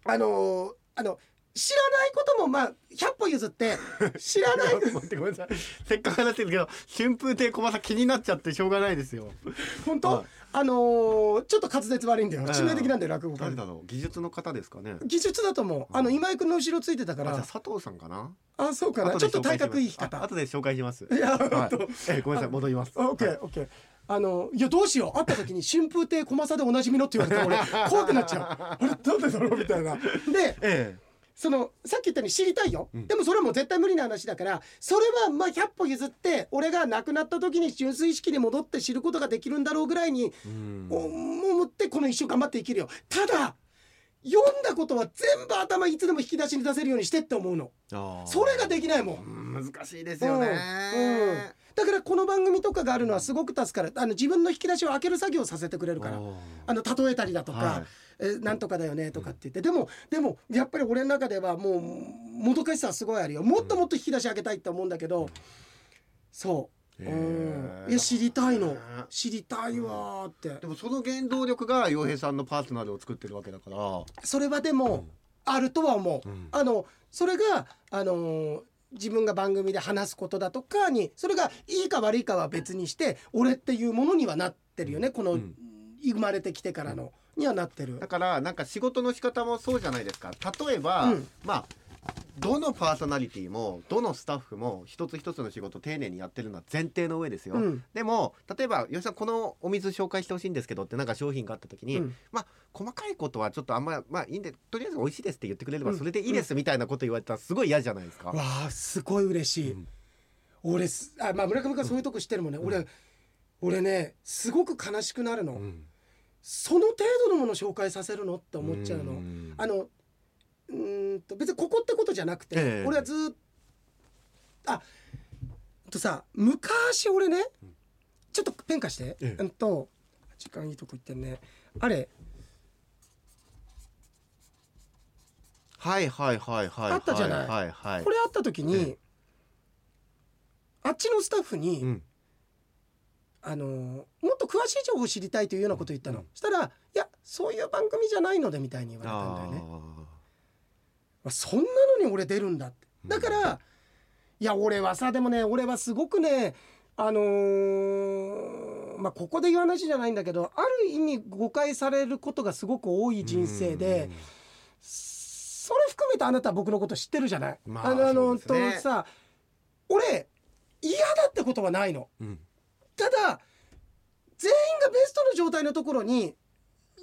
あのーあの知らないこともまあ100歩譲って 知らない。待ってごめんなさい。せっかく話してるけど春風亭小政気になっちゃってしょうがないですよ。本当、はいあのーちょっと滑舌悪いんだよ。はい致命的なんだよ落語家誰だろう？技術の方ですかね。技術だと思う。あの今井君の後ろついてたから。あじゃあ佐藤さんかな？あそうかな。後ちょっと体格いい方。あ後で紹介します。いやはい。えごめんなさい戻ります。オッケーオッケーあのいやどうしよう。会った時に春風亭駒佐でおなじみのって言われたら俺怖くなっちゃう。あれなんでだろう？みたいな。でえそのさっき言ったように知りたいよ、うん。でもそれはもう絶対無理な話だからそれはまあ100歩譲って俺が亡くなった時に純粋意識に戻って知ることができるんだろうぐらいに思ってこの一生頑張って生きるよ。ただ読んだことは全部頭いつでも引き出しに出せるようにしてって思うの。それができないもん難しいですよね。うんうんだからこの番組とかがあるのはすごく助かる。あの自分の引き出しを開ける作業をさせてくれるから。あの例えたりだとか、はい。えなんとかだよねとかって言って、でもでもやっぱり俺の中ではもうもどかしさはすごいあるよ。もっともっと引き出し開けたいって思うんだけど、そう、へうーん、いや知りたいの。ね知りたいわーって。でもその原動力が洋平さんのパーソナルを作ってるわけだから。それはでもあるとは思う、うん。あのそれがあのー自分が番組で話すことだとかにそれがいいか悪いかは別にして俺っていうものにはなってるよねこの、うん。生まれてきてからのにはなってる。だからなんか仕事の仕方もそうじゃないですか。例えば、うん。まあどのパーソナリティもどのスタッフも一つ一つの仕事を丁寧にやってるのは前提の上ですよ、うん。でも例えば吉さんこのお水紹介してほしいんですけどってなんか商品があった時に、うん。まあ細かいことはちょっとあんままあいいんでとりあえず美味しいですって言ってくれればうん。それでいいですみたいなこと言われたらすごい嫌じゃないですか。わあすごい嬉しい、うん。俺すあまあ村上君はそういうとこ知ってるもんね、俺俺ねすごく悲しくなるの、うん。その程度のもの紹介させるのって思っちゃうの、ん。あのうーんと別にここってことじゃなくて、ええ。俺はずーっとあとさ昔俺ねちょっとペン貸して、えんと時間いいとこ行ってんね。あれ。はいはいはいはいあったじゃない。はいはい。これあった時に、ええ。あっちのスタッフに、うん。あのもっと詳しい情報を知りたいというようなことを言ったの、うん。したら「いやそういう番組じゃないので」みたいに言われたんだよね。そんなのに俺出るんだって。だから、いや俺はさでもね俺はすごくねあのーまあここで言う話じゃないんだけどある意味誤解されることがすごく多いー人生でそれ含めてあなたは僕のこと知ってるじゃない、まああのあのね。とさ俺嫌だってことはないの。うん。ただ全員がベストの状態のところに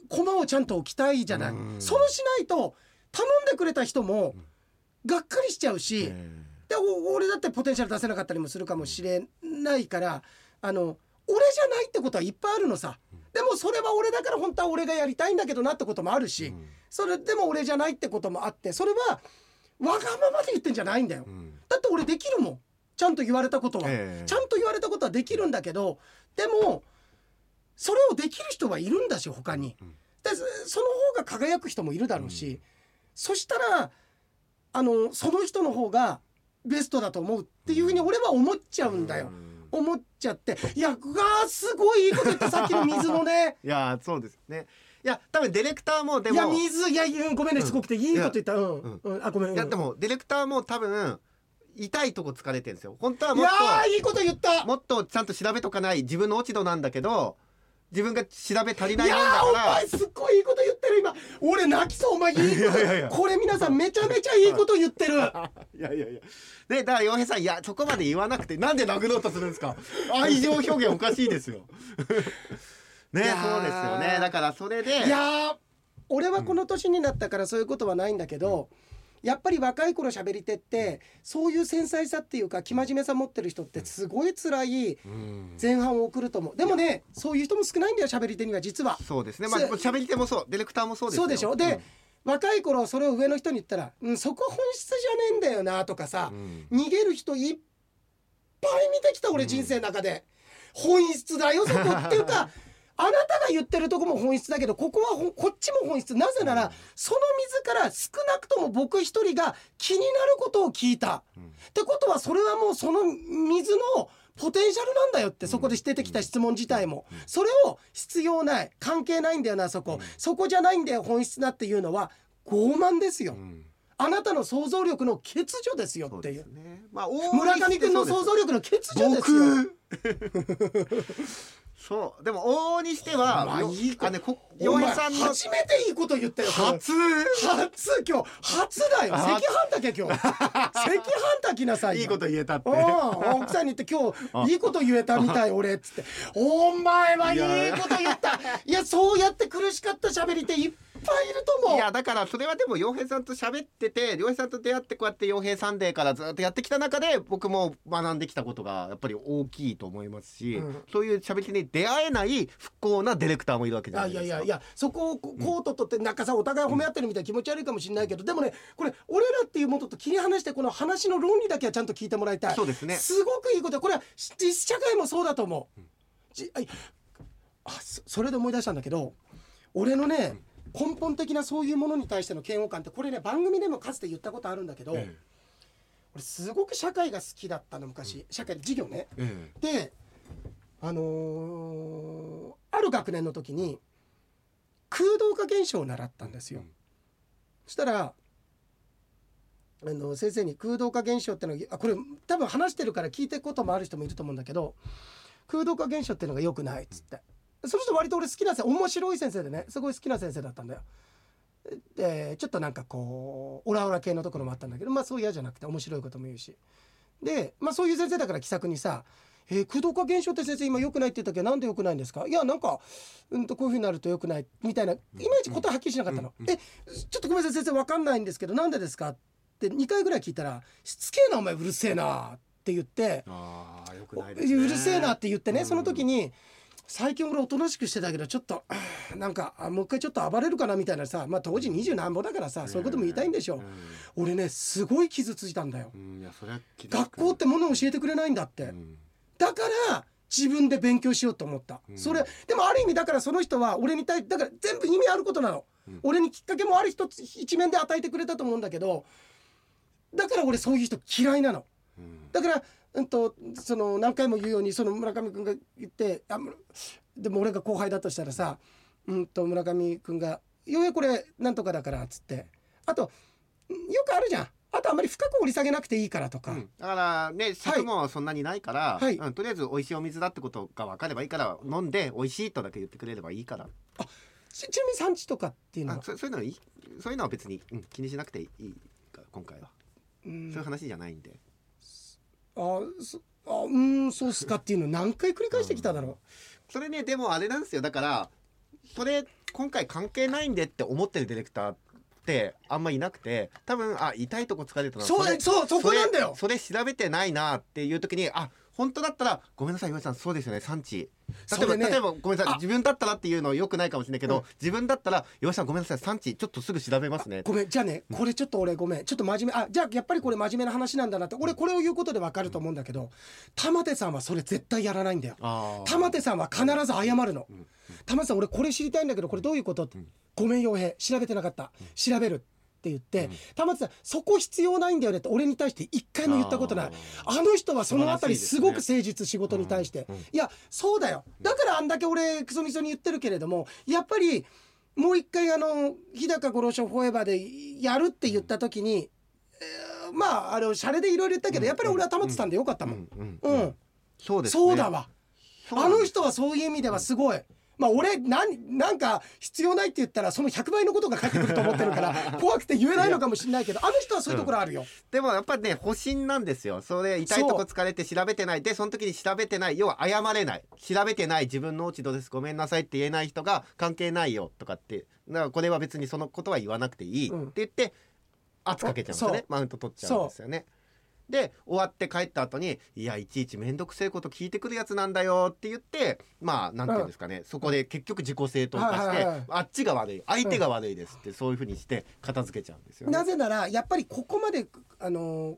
駒をちゃんと置きたいじゃない？うん。そうしないと頼んでくれた人もがっかりしちゃうし、えでお俺だってポテンシャル出せなかったりもするかもしれないからあの俺じゃないってことはいっぱいあるのさ。でもそれは俺だから本当は俺がやりたいんだけどなってこともあるし、それでも俺じゃないってこともあってそれはわがままで言ってんじゃないんだよ。うん。だって俺できるもん。ちゃんと言われたことは、ええ。ちゃんと言われたことはできるんだけどでもそれをできる人はいるんだし他に。うん。でその方が輝く人もいるだろうし、そしたらあのその人の方がベストだと思うっていうふうに俺は思っちゃうんだよ、思っちゃって。いやうわーすごいいいこと言ったさっきの水のね。いやーそうですね。いや多分ディレクターもでいもや水いやうんごめんねうんすごくていいこと言った。うん、うん。うん。あごめん、うん、いやでもディレクターも多分痛いとこ疲れてるんですよ。本当はいもっやとーいいこと言った。もっとちゃんと調べとかない自分の落ち度なんだけど自分が調べ足りいないもんだやーおから前すっごいいいこと言ってる今。俺泣きそうお前いいこと。いやいやいや。これ皆さんめちゃめちゃいいこと言ってる。いやいやいや。でだから洋平さんいやそこまで言わなくてなんで殴ろうとするんですか？愛情表現おかしいですよ。ねそうですよね。だからそれで。いやー俺はこの年になったからそういうことはないんだけど、やっぱり若い頃喋り手ってそういう繊細さっていうか生真面目さ持ってる人ってすごい辛いうん。前半を送ると思う。でもねそういう人も少ないんだよ喋り手には実は。そうですね。まあせ喋り手もそう。ディレクターもそうですよ。そうでしょ？で、若い頃それを上の人に言ったら「うんそこ本質じゃねえんだよな」とかさう、ん。逃げる人いっぱい見てきた俺人生の中で、本質だよそこっていうか あなたが言ってるとこも本質だけどここはこっちも本質。なぜなら、うん。その水から少なくとも僕一人が気になることを聞いた。うんってことはそれはもうその水のポテンシャルなんだよってそこで出てきた質問自体も。うん。それを必要ない関係ないんだよなそこ。うん。そこじゃないんだよ本質だっていうのは傲慢ですよ。うん。あなたの想像力の欠如ですよっていう。ですね。まあ村上君の想像力の欠如ですよ。僕 そう。でも往々にしてはまあよいい子。あねこ洋平さんの初めていいこと言ったよ初。初。今日。初だよ。赤あ飯炊け今日。赤飯炊きなさいよ。いいこと言えたって。うん。奥さんに言って今日いいこと言えたみたい 俺っつって。お前はいいこと言った。いや。そうやって苦しかった喋りっていっぱいいると思う。いやだからそれはでも洋平さんと喋ってて洋平さんと出会ってこうやって洋平サンデーからずっとやってきた中で僕も学んできたことがやっぱり大きいと思いますし、うん。そういう喋りに出会えない不幸なディレクターもいるわけじゃないですか。あいやいやいやそこをこコート取ってなんかさお互い褒め合ってるみたいな気持ち悪いかもしれないけどでもねこれ俺らっていうものと切り離してこの話の論理だけはちゃんと聞いてもらいたい。そうですね。すごくいいこと。これは実社会もそうだと思う、じあいあそそれで思い出したんだけど俺のね、根本的なそういうものに対しての嫌悪感ってこれね番組でもかつて言ったことあるんだけど、え俺すごく社会が好きだったの昔、社会授業ね。ええ。であのーある学年の時に空洞化現象を習ったんですよ、うん。そしたらあの先生に空洞化現象ってのがあこれ多分話してるから聞いてることもある人もいると思うんだけど空洞化現象っていうのが良くないっつって、その人割と俺好きな先生面白い先生でねすごい好きな先生だったんだよ。でちょっとなんかこうオラオラ系のところもあったんだけどまあそう嫌じゃなくて面白いことも言うし。でまあそういう先生だから気さくにさ「えー、空洞化現象って先生今良くないって言ったけ？どなんで良くないんですか?」いやなんか、うん、とこういうふうになると良くないみたいないまいち答えはっきりしなかったの。うんうんえちょっとごめんなさい先生分かんないんですけどなんでですか？って2回ぐらい聞いたら「しつけえなお前うるせえな」って言ってああよくうないですね。るせえなって言ってね、うん。その時に最近俺おとなしくしてたけどちょっと なんかあもう一回ちょっと暴れるかなみたいなさまあ当時二十何ぼだからさそういうことも言いたいんでしょ、俺ねすごい傷ついたんだよ。うん。学校ってものを教えてくれないんだって、うん。だから自分で勉強しようと思った、うん。それでもある意味だからその人は俺に対だから全部意味あることなの、うん。俺にきっかけもある一つ一面で与えてくれたと思うんだけどだから俺そういう人嫌いなの。うん。だから、うん、とその何回も言うようにその村上君が言ってあむでも俺が後輩だとしたらさ、うん、と村上君が「ようやくこれなんとかだから」っつって。あとうんよくあるじゃん。あとあんまり深く掘り下げなくていいからとか、うん。だからね尺もそんなにないから、はい。うんとりあえず美味しいお水だってことが分かればいいから飲んで美味しいとだけ言ってくれればいいから。ちちなみに産地とかっていうのは、あそそういうのはいい。そういうのは別に、うん気にしなくていいから今回は、うん。そういう話じゃないんであそあうんそうっすかっていうの何回繰り返してきただろそれねでもあれなんですよ。だからそれ今回関係ないんでって思ってるディレクターってあんまいなくて多分あ痛いとこ疲れたう、な。そうれそうそこなんだよ。それそれ調べてないなっていう時にあ本当だったらごめんなさい岩井さんそうですよね産地。例えば、ね。例えばごめんなさいあ。自分だったらっていうのはよくないかもしれないけど、うん。自分だったら岩井さんごめんなさい産地ちょっとすぐ調べますね。ごめんじゃあねこれちょっと俺ごめん。ちょっと真面目あじゃあやっぱりこれ真面目な話なんだなって俺これを言うことでわかると思うんだけど玉手さんはそれ絶対やらないんだよ。玉手さんは必ず謝るの。うん。玉手さん俺これ知りたいんだけどこれどういうこと？ごめん傭兵。調べてなかった。調べる。って言ってうん。玉手さんそこ必要ないんだよねって俺に対して一回も言ったことない。あの人はそのあたりすごく誠実仕事に対して、いやそうだよ。だからあんだけ俺クソみそに言ってるけれどもやっぱりもう一回あの日高五郎賞フォーエバーでやるって言った時に、えーまああれシャレでいろいろ言ったけど、やっぱり俺は玉手さんでよかったもん、うんうんそうですね。そうだわ。あの人はそういう意味ではすごい。まあ俺なんなんか必要ないって言ったらその100倍のことが返ってくると思ってるから 怖くて言えないのかもしれないけどあの人はそういうところあるよ。でもやっぱりね保身なんですよ。それ痛いとこ疲れて調べてない。でその時に調べてない。要は謝れない。調べてない自分の落ち度です。ごめんなさいって言えない人が関係ないよとかってだからこれは別にそのことは言わなくていいってうん言って圧かけちゃうんですよね。マウント取っちゃうんですよねで終わって帰った後にいやいちいち面倒くせえこと聞いてくるやつなんだよって言ってまあなんていうんですかね、そこで結局自己正当化して、あっちが悪い相手が悪いですってそういうふうにして片付けちゃうんですよね。なぜならやっぱりここまであの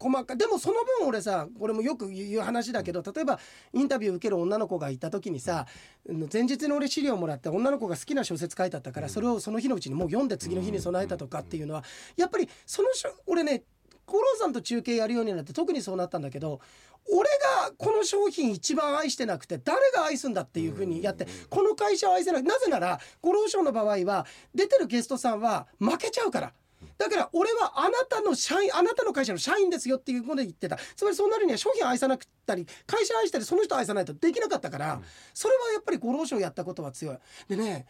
細かいでもその分俺さこれもよく言う話だけど例えばインタビュー受ける女の子がいた時にさ前日の俺資料もらって女の子が好きな小説書いてあったからそれをその日のうちにもう読んで次の日に備えたとかっていうのはやっぱりその俺ね五郎さんと中継やるようになって特にそうなったんだけど俺がこの商品一番愛してなくて誰が愛すんだっていうふうにやってこの会社を愛せないなぜなら五郎賞の場合は出てるゲストさんは負けちゃうから。だから俺はあなたの社員あなたの会社の社員ですよっていうことで言ってたつまりそうなるには商品愛さなくったり会社愛したりその人愛さないとできなかったから、それはやっぱり五郎賞やったことは強い。でね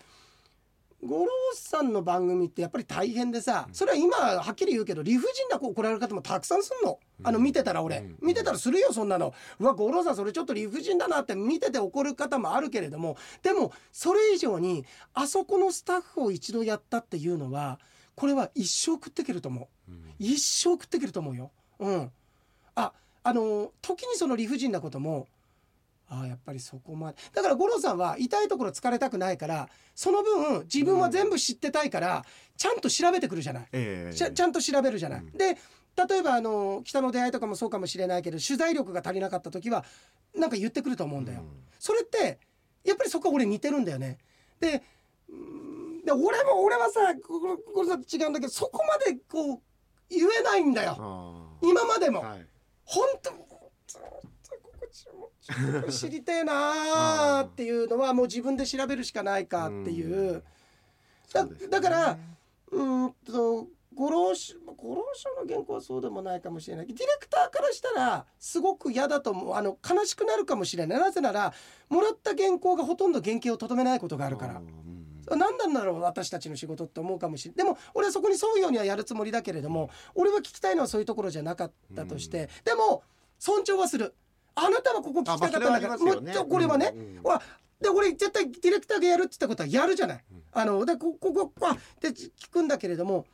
五郎さんの番組ってやっぱり大変でさそれは今はっきり言うけど理不尽な子怒られる方もたくさんすんの。あの見てたら俺。見てたらするよそんなの。うわ五郎さんそれちょっと理不尽だなって見てて怒る方もあるけれども。でもそれ以上にあそこのスタッフを一度やったっていうのはこれは一生食ってけると思う。一生食ってけると思うよ。うん。ああの時にその理不尽なこともああやっぱりそこまでだから五郎さんは痛いところ疲れたくないからその分自分は全部知ってたいからちゃんと調べてくるじゃない、ええちゃちゃんと調べるじゃない。うんで例えばあの北の出会いとかもそうかもしれないけど取材力が足りなかった時はなんか言ってくると思うんだよ。それってやっぱりそこは俺似てるんだよね。でうんで俺も俺はさこここれさ違うんだけどそこまでこう言えないんだよあ今までも。ーはい本当知りてえなーっていうのはもう自分で調べるしかないかっていう。うですね。だからうーんと五郎賞五郎賞の原稿はそうでもないかもしれない。ディレクターからしたらすごく嫌だと思う。あの悲しくなるかもしれない。なぜならもらった原稿がほとんど原型をとどめないことがあるから。何なんだろう私たちの仕事って思うかもしれない。でも俺はそこに沿うようにはやるつもりだけれども俺は聞きたいのはそういうところじゃなかったとして、でも尊重はするあなたはここ聞きたかったんだから。もうこれはね、うん。うんで俺絶対ディレクターがやるって言ったことはやるじゃない、あのでこここあで聞くんだけれども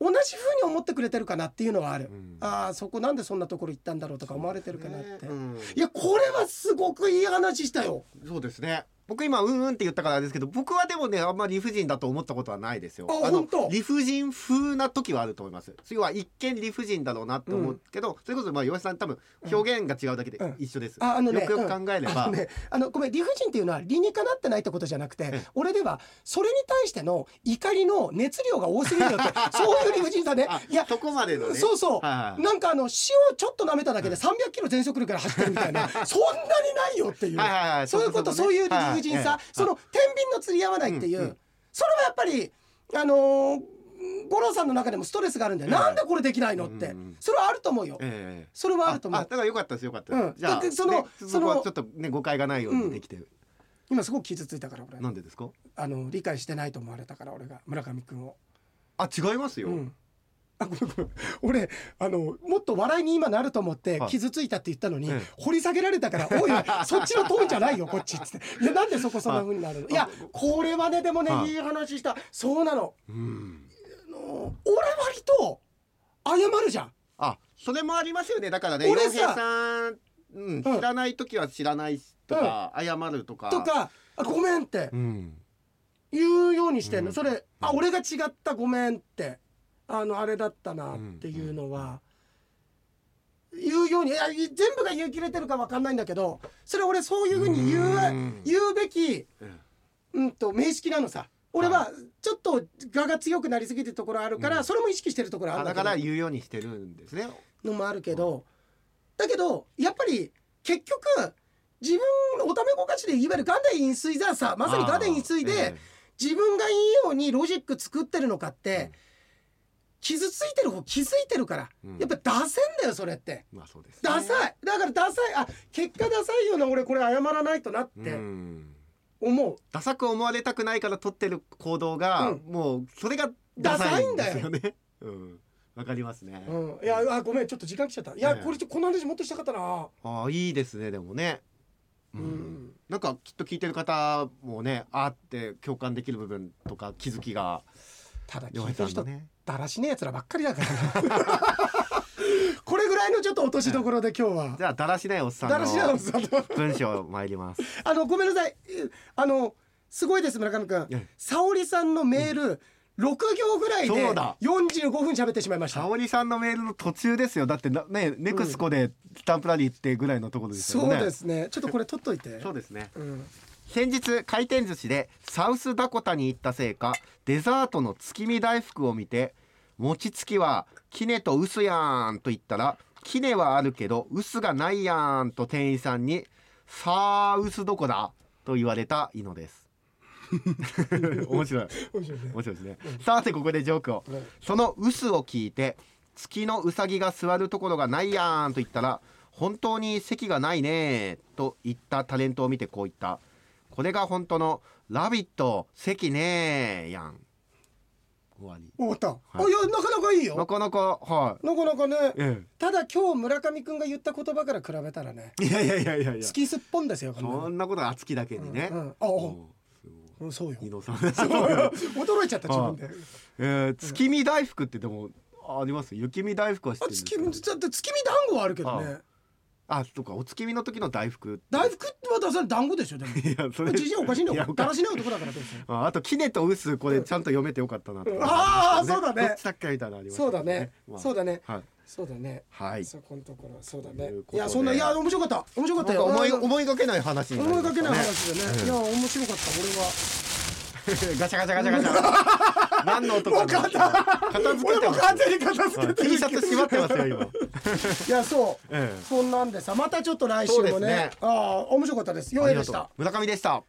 同じふうに思ってくれてるかなっていうのはある、うん。ああそこなんでそんなところ行ったんだろうとか思われてるかなって、うん。いやこれはすごくいい話したよ。そうですね僕今うんうんって言ったからですけど僕はでもねあんまり理不尽だと思ったことはないですよ。のあ本当？理不尽風な時はあると思います。要は一見理不尽だろうなって思うけど、それこそまあ岩井さん多分表現が違うだけでうん。一緒です、ああのねよくよく考えれば、あのね、あのごめん理不尽っていうのは理にかなってないってことじゃなくて、え俺ではそれに対しての怒りの熱量が多すぎるよって そういう理不尽さね。あいやそこまでのね。そうそう、はいはいなんかあの塩をちょっと舐めただけで300キロ全速力から走ってるみたいな。そんなにないよっていう、はいはいはい。そういうことそういう理不尽さ、はいはいその天秤の釣り合わないっていう、それはやっぱりあのー五郎さんの中でもストレスがあるんだよ、はい。なんでこれできないのって、それはあると思うよ、ええそれはあると思う。あだからよかったですよかった。じゃあそのねそのそこはちょっとね誤解がないようにできて。る、今すごく傷ついたから俺。なんでですか？あの理解してないと思われたから俺が。村上君を。あ違いますよ、うんあごめんごめん。俺あのもっと笑いに今なると思ってはい。傷ついたって言ったのに、ええ。掘り下げられたから「おいおいそっちのトーンじゃないよこっち」っつって「いやなんでそこそんな風になるの?」いやこれはねでもねはい。いい話した。そうなの。うん。あの俺割と謝るじゃん。あそれもありますよね。だからね俺さ洋平さん、うん、知らない時は知らないとか、謝るとか。とか「あごめん」ってうん。言うようにしてんの、うん。それ「あ俺が違ったごめん」ってあのあれだったなっていうのは、言うようにいや全部が言い切れてるかわかんないんだけどそれ俺そういうふうに言ううん言うべき、うんうん、と名式なのさ。俺はちょっと我が強くなりすぎてるところあるから、うん。それも意識してるところあるだけどだから言うようにしてるんですね。のもあるけどだけどやっぱり結局自分おためごかしでいわゆるガデン飲水座さまさにガデン飲水で、自分がいいようにロジック作ってるのかって、うん傷ついてる方気づいてるから、うん。やっぱダセんだよそれって。えまあそうですね。ダサい。だからダサい。あ結果ダサいよな俺これ謝らないとなっうてん。思う、ダサく思われたくないから取ってる行動が、うん。もうそれがダサいんですよね。うん。わかりますね、うん、いやあごめんちょっと時間来ちゃった。いや、ええ。これちょこの話もっとしたかったな。ああいいですねでもね。ううん。ん、なんかきっと聞いてる方もねあって共感できる部分とか気づきがただ聞洋いてる人だらしねえやつらばっかりだから。な これぐらいのちょっと落としどころで今日は。じゃあだらしないおっさんだらしないおっのさんの。文章参ります。あのごめんなさい。えあのすごいです村上君ええ。沙織さんのメール、6行ぐらいでそうだ。45分喋ってしまいました。沙織さんのメールの途中ですよ。だってなねネクスコでスタンプラリーってぐらいのところですよね、そうですね。ちょっとこれ取っといて。そうですね。うん先日回転寿司でサウスダコタに行ったせいかデザートの月見大福を見て餅つきはキネとウスやんと言ったらキネはあるけどウスがないやんと店員さんにさあウスどこだ？と言われたイノです。面白い。面白いね。面白いですね、さてここでジョークを、はい。そのウスを聞いて月のウサギが座るところがないやんと言ったら本当に席がないねと言ったタレントを見てこう言ったこれが本当のラビット席ねやん。終わり。終わった、い。あいやなかなかいいよ。なかなかはなかなかね。い、え。ただ今日村上くんが言った言葉から比べたらね。え、いやいやいやいやいや。好きすっぽんですよこんなの。そんなことが熱きだけにね、うんうん。あおうん。うんそうよ。伊野さん 驚いちゃった自分で。えー、月見大福ってでもあります？雪見大福は知ってあるんです月見だって月見団子はあるけどね。あそうかお月見の時の大福。大福ってまたそれ団子でしょでも。いやそれ。じじいおかしいんだよだらしない男だからどうするああとキネとウスこれちゃんと読めてよかったなと、うんあーそうだね。どっちだっけみたいなそうだね。まあ。そうだね。はい。そうだね。はい。そこのところそうだね。といやそんないや面白かった。面白かったよ。思いあ思いがけない話思いがけない話でね。いや面白かった俺は。ガチャガチャガチャガチャ 何の音か片付けてます完全に片付けてる T シャツ縛ってますよ今。いやそう。ええ。そんなんでさまたちょっと来週もね。ね。ああ面白かったです。よいでした。村上でした